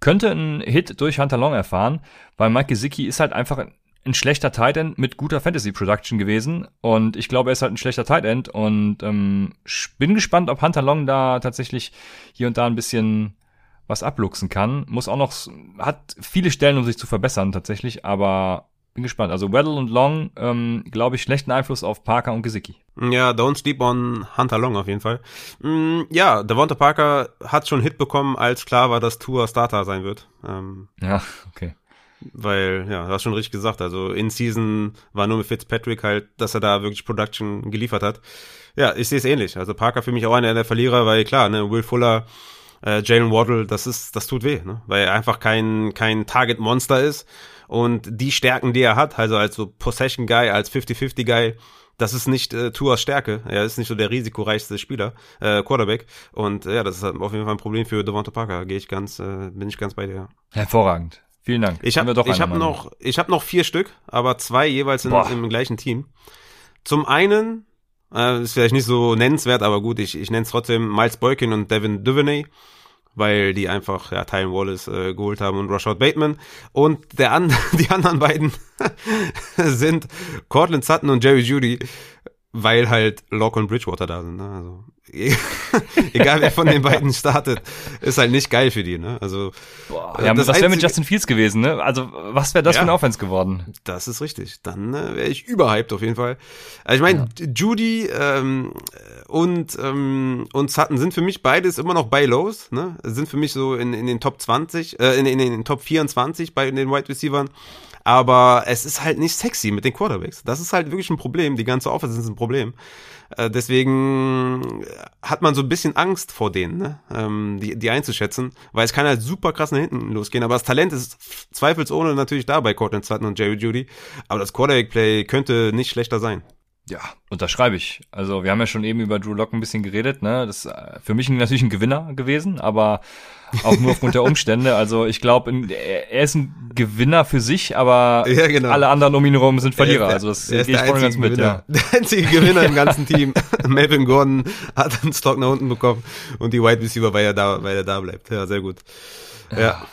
könnte einen Hit durch Hunter Long erfahren, weil Mike Gesicki ist halt einfach ein schlechter Tight End mit guter Fantasy Production gewesen und ich glaube, er ist halt ein schlechter Tight End und ähm, bin gespannt, ob Hunter Long da tatsächlich hier und da ein bisschen was abluchsen kann. Muss auch noch, hat viele Stellen, um sich zu verbessern tatsächlich, aber bin gespannt. Also Weddle und Long, ähm, glaube ich, schlechten Einfluss auf Parker und Gesicki. Ja, don't sleep on Hunter Long auf jeden Fall. Mm, ja, Devonta Parker hat schon Hit bekommen, als klar war, dass Tour Starter sein wird. Ähm, ja, okay. Weil, ja, du hast schon richtig gesagt, also in Season war nur mit Fitzpatrick halt, dass er da wirklich Production geliefert hat. Ja, ich sehe es ähnlich. Also Parker für mich auch einer der Verlierer, weil klar, ne, Will Fuller, äh, Jalen Waddle, das ist, das tut weh, ne? Weil er einfach kein, kein Target-Monster ist. Und die Stärken, die er hat, also als so Possession-Guy, als 50-50-Guy, das ist nicht äh, Tuas Stärke. Er ist nicht so der risikoreichste Spieler, äh, Quarterback. Und äh, ja, das ist auf jeden Fall ein Problem für Devonta Parker. Gehe ich ganz, äh, bin ich ganz bei dir. Hervorragend. Vielen Dank. Ich habe hab noch, ich habe noch vier Stück, aber zwei jeweils in, im gleichen Team. Zum einen, äh, ist vielleicht nicht so nennenswert, aber gut, ich, ich nenne es trotzdem Miles Boykin und Devin Duvernay, weil die einfach ja Tyron Wallace äh, geholt haben und Rashad Bateman. Und der an, die anderen beiden sind Cortland Sutton und Jerry Judy, weil halt Locke und Bridgewater da sind. Ne? Also egal wer von den beiden startet, ist halt nicht geil für die, ne? Also Boah, ja, das, das wäre mit Justin Fields gewesen, ne? Also was wäre das ja, für eine Offense geworden? Das ist richtig. Dann äh, wäre ich überhyped auf jeden Fall. Also ich meine, ja. Judy ähm, und ähm, und Sutton sind für mich beides immer noch bei Lows, ne? Sind für mich so in, in den Top 20, äh, in, in den Top 24 bei den Wide Receivers. Aber es ist halt nicht sexy mit den Quarterbacks. Das ist halt wirklich ein Problem. Die ganze Offense ist ein Problem. Äh, deswegen hat man so ein bisschen Angst vor denen, ne? ähm, die, die einzuschätzen, weil es kann halt super krass nach hinten losgehen. Aber das Talent ist zweifelsohne natürlich da bei Cortland Sutton und Jerry Judy. Aber das Quarterback-Play könnte nicht schlechter sein. Ja, unterschreibe ich. Also wir haben ja schon eben über Drew Lock ein bisschen geredet. Ne? Das ist äh, für mich natürlich ein Gewinner gewesen, aber auch nur aufgrund der Umstände. Also ich glaube, er ist ein Gewinner für sich, aber ja, genau. alle anderen um ihn herum sind Verlierer. Der, also das gehe ich voll ganz mit. Ja. Der einzige Gewinner im ganzen Team. Melvin Gordon hat einen Stock nach unten bekommen und die Wide Receiver, weil er da, weil er da bleibt. Ja, sehr gut. Ja. ja.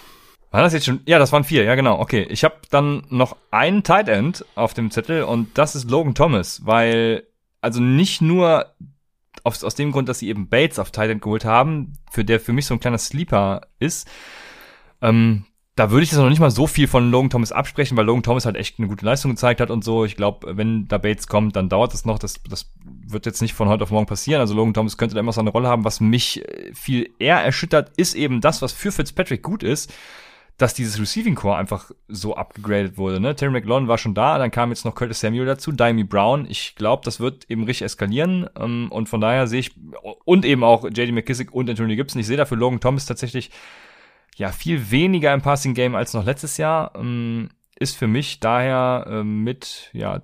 War das jetzt schon? Ja, das waren vier, ja genau. Okay, ich habe dann noch einen Tight End auf dem Zettel und das ist Logan Thomas, weil also nicht nur aus, aus dem Grund, dass sie eben Bates auf Tight End geholt haben, für der für mich so ein kleiner Sleeper ist. Ähm, da würde ich jetzt noch nicht mal so viel von Logan Thomas absprechen, weil Logan Thomas halt echt eine gute Leistung gezeigt hat und so. Ich glaube, wenn da Bates kommt, dann dauert es noch. Das, das wird jetzt nicht von heute auf morgen passieren. Also Logan Thomas könnte da immer so eine Rolle haben. Was mich äh, viel eher erschüttert, ist eben das, was für Fitzpatrick gut ist dass dieses Receiving Core einfach so abgegradet wurde. Ne? Terry McLaurin war schon da, dann kam jetzt noch Curtis Samuel dazu, Dimey Brown. Ich glaube, das wird eben richtig eskalieren ähm, und von daher sehe ich und eben auch JD McKissick und Anthony Gibson. Ich sehe dafür Logan Thomas tatsächlich ja viel weniger im Passing Game als noch letztes Jahr. Ähm, ist für mich daher ähm, mit, ja,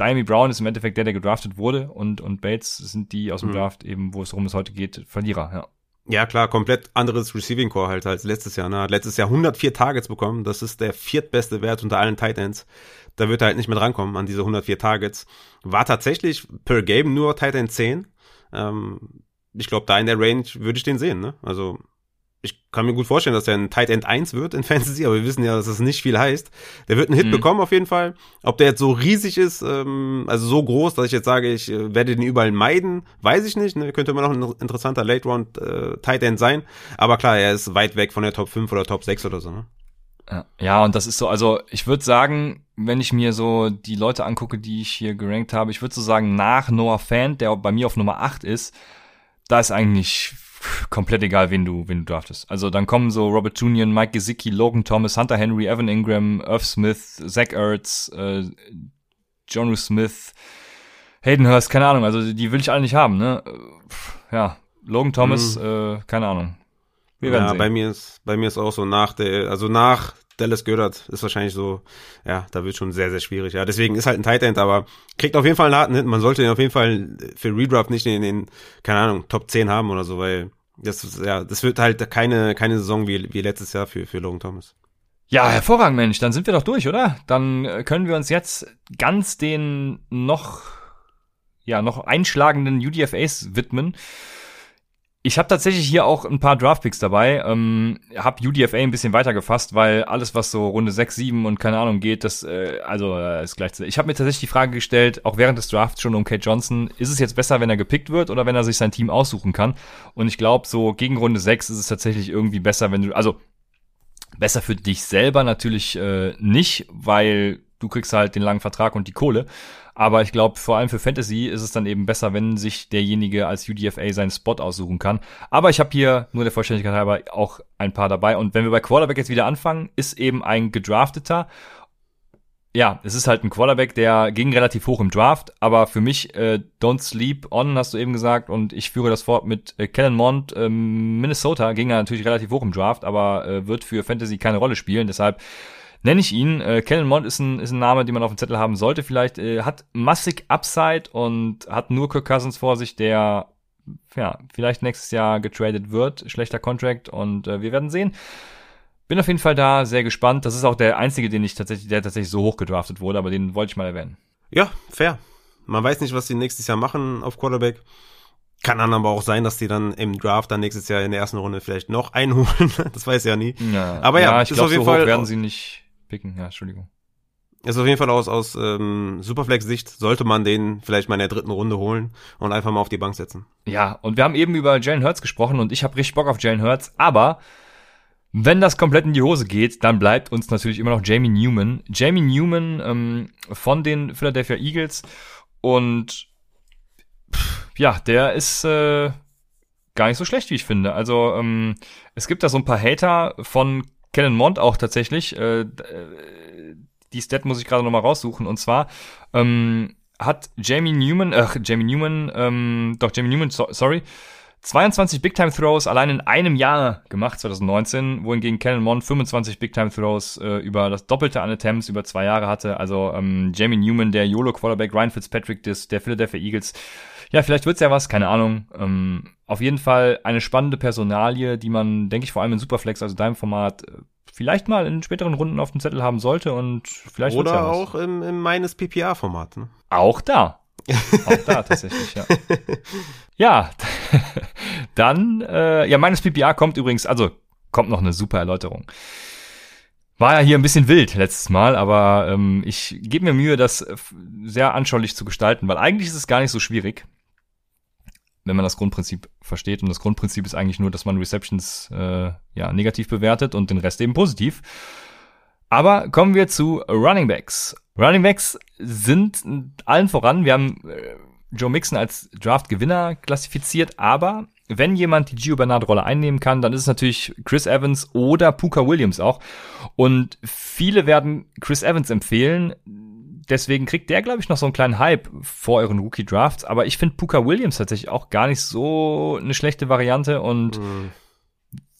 Dimey Brown ist im Endeffekt der, der gedraftet wurde und, und Bates sind die aus dem mhm. Draft eben, wo es rum es heute geht, Verlierer, ja. Ja, klar, komplett anderes Receiving Core halt als letztes Jahr. Ne? Hat letztes Jahr 104 Targets bekommen. Das ist der viertbeste Wert unter allen Tight Ends. Da wird er halt nicht mehr drankommen an diese 104 Targets. War tatsächlich per Game nur Tight End 10. Ähm, ich glaube, da in der Range würde ich den sehen. Ne? Also ich kann mir gut vorstellen, dass er ein Tight End 1 wird in Fantasy, aber wir wissen ja, dass das nicht viel heißt. Der wird einen Hit mhm. bekommen auf jeden Fall. Ob der jetzt so riesig ist, ähm, also so groß, dass ich jetzt sage, ich äh, werde den überall meiden, weiß ich nicht. Ne? Könnte immer noch ein interessanter Late Round äh, Tight End sein. Aber klar, er ist weit weg von der Top 5 oder Top 6 oder so. Ne? Ja, und das ist so, also ich würde sagen, wenn ich mir so die Leute angucke, die ich hier gerankt habe, ich würde so sagen, nach Noah Fan, der bei mir auf Nummer 8 ist, da ist eigentlich komplett egal, wen du, wen du draftest. Also dann kommen so Robert Tunian, Mike Gesicki, Logan Thomas, Hunter Henry, Evan Ingram, Irv Smith, Zach Ertz, äh, John Smith, Hayden Hurst, keine Ahnung, also die will ich alle nicht haben, ne? Ja, Logan Thomas, mhm. äh, keine Ahnung. Wir werden ja, sehen. bei mir ist bei mir ist auch so nach der, also nach Dallas Goddard ist wahrscheinlich so, ja, da wird schon sehr, sehr schwierig. Ja, deswegen ist halt ein Tight End, aber kriegt auf jeden Fall einen harten Hit. Man sollte ihn auf jeden Fall für Redraft nicht in den, keine Ahnung, Top 10 haben oder so, weil das, ja, das wird halt keine, keine Saison wie, wie letztes Jahr für, für Logan Thomas. Ja, hervorragend, Mensch. Dann sind wir doch durch, oder? Dann äh, können wir uns jetzt ganz den noch, ja, noch einschlagenden UDFAs widmen. Ich habe tatsächlich hier auch ein paar Draftpicks dabei. Ähm, habe UDFA ein bisschen weiter gefasst, weil alles, was so Runde 6, 7 und keine Ahnung geht, das äh, also äh, ist gleich. Ich habe mir tatsächlich die Frage gestellt, auch während des Drafts schon um Kate Johnson, ist es jetzt besser, wenn er gepickt wird oder wenn er sich sein Team aussuchen kann? Und ich glaube, so gegen Runde 6 ist es tatsächlich irgendwie besser, wenn du, also besser für dich selber natürlich äh, nicht, weil du kriegst halt den langen Vertrag und die Kohle. Aber ich glaube, vor allem für Fantasy ist es dann eben besser, wenn sich derjenige als UDFA seinen Spot aussuchen kann. Aber ich habe hier nur der Vollständigkeit halber auch ein paar dabei. Und wenn wir bei Quarterback jetzt wieder anfangen, ist eben ein gedrafteter. Ja, es ist halt ein Quarterback, der ging relativ hoch im Draft, aber für mich äh, don't sleep on, hast du eben gesagt, und ich führe das fort mit äh, Kellen Mond, äh, Minnesota ging er natürlich relativ hoch im Draft, aber äh, wird für Fantasy keine Rolle spielen, deshalb nenne ich ihn. Äh, Kellen Mond ist ein, ist ein Name, den man auf dem Zettel haben sollte vielleicht. Äh, hat massig Upside und hat nur Kirk Cousins vor sich, der ja, vielleicht nächstes Jahr getradet wird. Schlechter Contract und äh, wir werden sehen. Bin auf jeden Fall da sehr gespannt. Das ist auch der einzige, den ich tatsächlich, der tatsächlich so hoch gedraftet wurde, aber den wollte ich mal erwähnen. Ja, fair. Man weiß nicht, was die nächstes Jahr machen auf Quarterback. Kann dann aber auch sein, dass die dann im Draft dann nächstes Jahr in der ersten Runde vielleicht noch einholen. das weiß ich ja nie. Ja, aber ja, ja ich glaube, so hoch werden sie nicht picken. Ja, Entschuldigung. Ist auf jeden Fall aus, aus ähm, Superflex-Sicht sollte man den vielleicht mal in der dritten Runde holen und einfach mal auf die Bank setzen. Ja, und wir haben eben über Jalen Hurts gesprochen und ich habe richtig Bock auf Jalen Hurts, aber wenn das komplett in die Hose geht, dann bleibt uns natürlich immer noch Jamie Newman. Jamie Newman ähm, von den Philadelphia Eagles und pff, ja, der ist äh, gar nicht so schlecht, wie ich finde. Also ähm, es gibt da so ein paar Hater von Kellen Mond auch tatsächlich. Äh, äh, die Stat muss ich gerade nochmal raussuchen. Und zwar ähm, hat Jamie Newman, ach, Jamie Newman, ähm, doch, Jamie Newman, so, sorry, 22 Big Time Throws allein in einem Jahr gemacht, 2019, wohingegen Kellen Mond 25 Big Time Throws äh, über das Doppelte an Attempts über zwei Jahre hatte. Also ähm, Jamie Newman, der YOLO Quarterback, Ryan Fitzpatrick des, der Philadelphia Eagles. Ja, vielleicht wird's ja was, keine Ahnung. Ähm, auf jeden Fall eine spannende Personalie, die man, denke ich, vor allem in Superflex, also deinem Format, äh, vielleicht mal in späteren Runden auf dem Zettel haben sollte und vielleicht Oder ja auch im, im meines PPA-Format. Ne? Auch da. auch da tatsächlich, ja. Ja, dann, äh, ja, meines PPA kommt übrigens, also kommt noch eine super Erläuterung. War ja hier ein bisschen wild letztes Mal, aber ähm, ich gebe mir Mühe, das sehr anschaulich zu gestalten, weil eigentlich ist es gar nicht so schwierig wenn man das Grundprinzip versteht. Und das Grundprinzip ist eigentlich nur, dass man Receptions äh, ja, negativ bewertet und den Rest eben positiv. Aber kommen wir zu Running Backs. Running Backs sind allen voran. Wir haben äh, Joe Mixon als Draft-Gewinner klassifiziert, aber wenn jemand die Gio Bernard-Rolle einnehmen kann, dann ist es natürlich Chris Evans oder Puka Williams auch. Und viele werden Chris Evans empfehlen deswegen kriegt der, glaube ich, noch so einen kleinen Hype vor euren Rookie-Drafts. Aber ich finde Puka Williams tatsächlich auch gar nicht so eine schlechte Variante und mhm.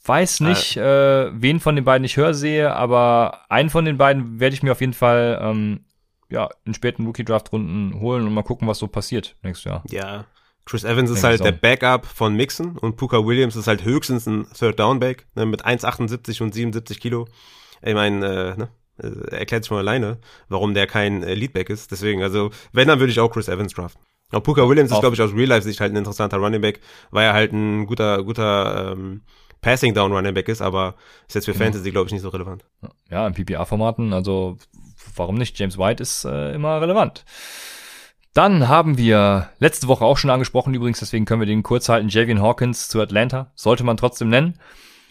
weiß nicht, äh, wen von den beiden ich höher sehe, aber einen von den beiden werde ich mir auf jeden Fall ähm, ja, in späten Rookie-Draft-Runden holen und mal gucken, was so passiert nächstes Jahr. Ja. Chris Evans ist halt so. der Backup von Mixon und Puka Williams ist halt höchstens ein Third-Down-Back ne, mit 1,78 und 77 Kilo. Ich meine, äh, ne, äh, erklärt sich von alleine, warum der kein äh, Leadback ist. Deswegen, also, wenn, dann würde ich auch Chris Evans draften. Auch Puka Williams ist, glaube ich, aus Real-Life-Sicht halt ein interessanter Running Back, weil er halt ein guter, guter ähm, Passing-Down Running Back ist, aber ist jetzt für genau. Fantasy, glaube ich, nicht so relevant. Ja, in PPA-Formaten, also warum nicht? James White ist äh, immer relevant. Dann haben wir letzte Woche auch schon angesprochen, übrigens, deswegen können wir den kurz halten. Javian Hawkins zu Atlanta, sollte man trotzdem nennen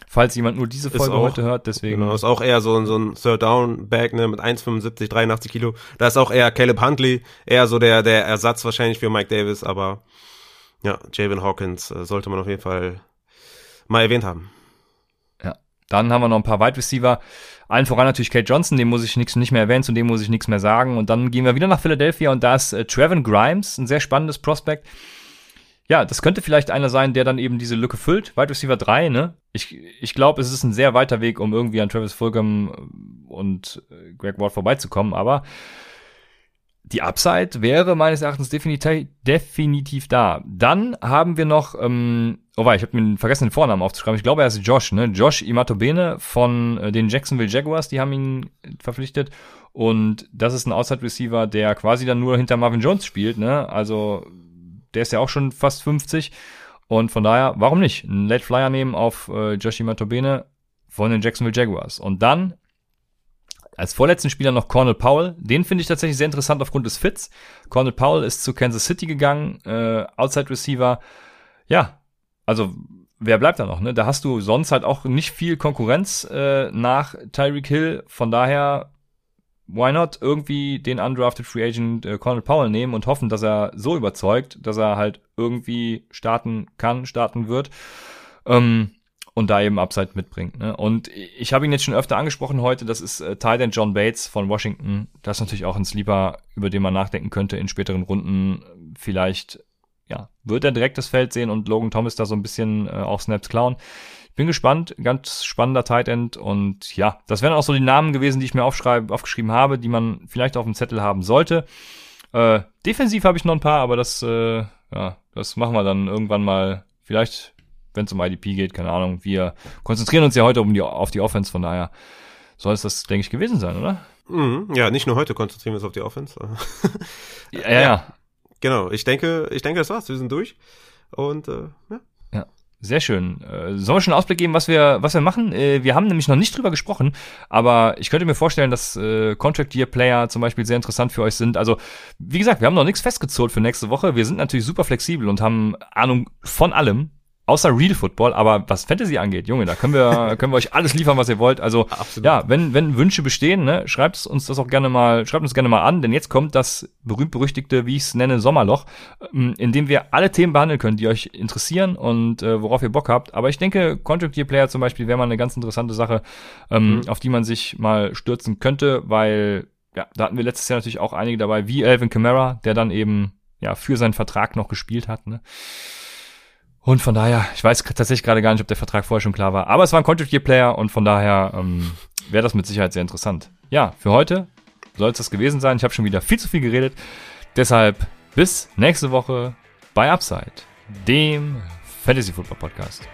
falls jemand nur diese Folge auch, heute hört. Deswegen. Genau, ist auch eher so, so ein Third Down Bag ne, mit 1,75, 83 Kilo. Da ist auch eher Caleb Huntley, eher so der, der Ersatz wahrscheinlich für Mike Davis, aber ja, Javon Hawkins äh, sollte man auf jeden Fall mal erwähnt haben. Ja, Dann haben wir noch ein paar Wide Receiver. Allen voran natürlich Kate Johnson, dem muss ich nichts nicht mehr erwähnen, zu dem muss ich nichts mehr sagen. Und dann gehen wir wieder nach Philadelphia und da ist äh, Trevin Grimes, ein sehr spannendes Prospect. Ja, das könnte vielleicht einer sein, der dann eben diese Lücke füllt. Wide Receiver 3, ne? Ich, ich glaube, es ist ein sehr weiter Weg, um irgendwie an Travis Fulgham und äh, Greg Ward vorbeizukommen, aber die Upside wäre meines Erachtens definitiv, definitiv da. Dann haben wir noch, ähm, oh wei, ich habe mir vergessen, den Vornamen aufzuschreiben. Ich glaube, er ist Josh, ne? Josh Imatobene von äh, den Jacksonville Jaguars, die haben ihn verpflichtet. Und das ist ein Outside Receiver, der quasi dann nur hinter Marvin Jones spielt, ne? Also, der ist ja auch schon fast 50. Und von daher, warum nicht? Ein Late Flyer nehmen auf äh, Josh Imatobene von den Jacksonville Jaguars. Und dann als vorletzten Spieler noch Cornel Powell. Den finde ich tatsächlich sehr interessant aufgrund des Fits. Cornel Powell ist zu Kansas City gegangen, äh, Outside Receiver. Ja, also wer bleibt da noch? Ne? Da hast du sonst halt auch nicht viel Konkurrenz äh, nach Tyreek Hill. Von daher, why not irgendwie den undrafted Free Agent äh, Cornel Powell nehmen und hoffen, dass er so überzeugt, dass er halt irgendwie starten kann, starten wird. Ähm, und da eben Upside mitbringt. Ne? Und ich habe ihn jetzt schon öfter angesprochen heute, das ist äh, Titan John Bates von Washington. Das ist natürlich auch ein Sleeper, über den man nachdenken könnte in späteren Runden. Vielleicht, ja, wird er direkt das Feld sehen und Logan Thomas da so ein bisschen äh, auch Snaps klauen. Bin gespannt, ganz spannender Tight End und ja, das wären auch so die Namen gewesen, die ich mir aufgeschrieben habe, die man vielleicht auf dem Zettel haben sollte. Äh, defensiv habe ich noch ein paar, aber das, äh, ja, das machen wir dann irgendwann mal. Vielleicht wenn es um IDP geht, keine Ahnung. Wir konzentrieren uns ja heute um die, auf die Offense, von daher soll es das, denke ich, gewesen sein, oder? Mhm, ja, nicht nur heute konzentrieren wir uns auf die Offense. ja, ja, ja. Genau, ich denke, ich denke, das war's. Wir sind durch. Und äh, ja. Sehr schön. Äh, sollen wir schon einen Ausblick geben, was wir, was wir machen? Äh, wir haben nämlich noch nicht drüber gesprochen, aber ich könnte mir vorstellen, dass äh, Contract Year Player zum Beispiel sehr interessant für euch sind. Also, wie gesagt, wir haben noch nichts festgezurrt für nächste Woche. Wir sind natürlich super flexibel und haben Ahnung von allem außer Real Football, aber was Fantasy angeht, Junge, da können wir, können wir euch alles liefern, was ihr wollt. Also Absolut. ja, wenn, wenn Wünsche bestehen, ne, schreibt uns das auch gerne mal, schreibt uns gerne mal an, denn jetzt kommt das berühmt-berüchtigte, wie ich es nenne, Sommerloch, ähm, in dem wir alle Themen behandeln können, die euch interessieren und äh, worauf ihr Bock habt. Aber ich denke, Contract Year Player zum Beispiel wäre mal eine ganz interessante Sache, ähm, mhm. auf die man sich mal stürzen könnte, weil ja, da hatten wir letztes Jahr natürlich auch einige dabei, wie Elvin Kamara, der dann eben ja für seinen Vertrag noch gespielt hat. Ne? Und von daher, ich weiß tatsächlich gerade gar nicht, ob der Vertrag vorher schon klar war. Aber es war ein Contract Year Player und von daher ähm, wäre das mit Sicherheit sehr interessant. Ja, für heute soll es das gewesen sein. Ich habe schon wieder viel zu viel geredet. Deshalb bis nächste Woche bei Upside, dem Fantasy Football Podcast.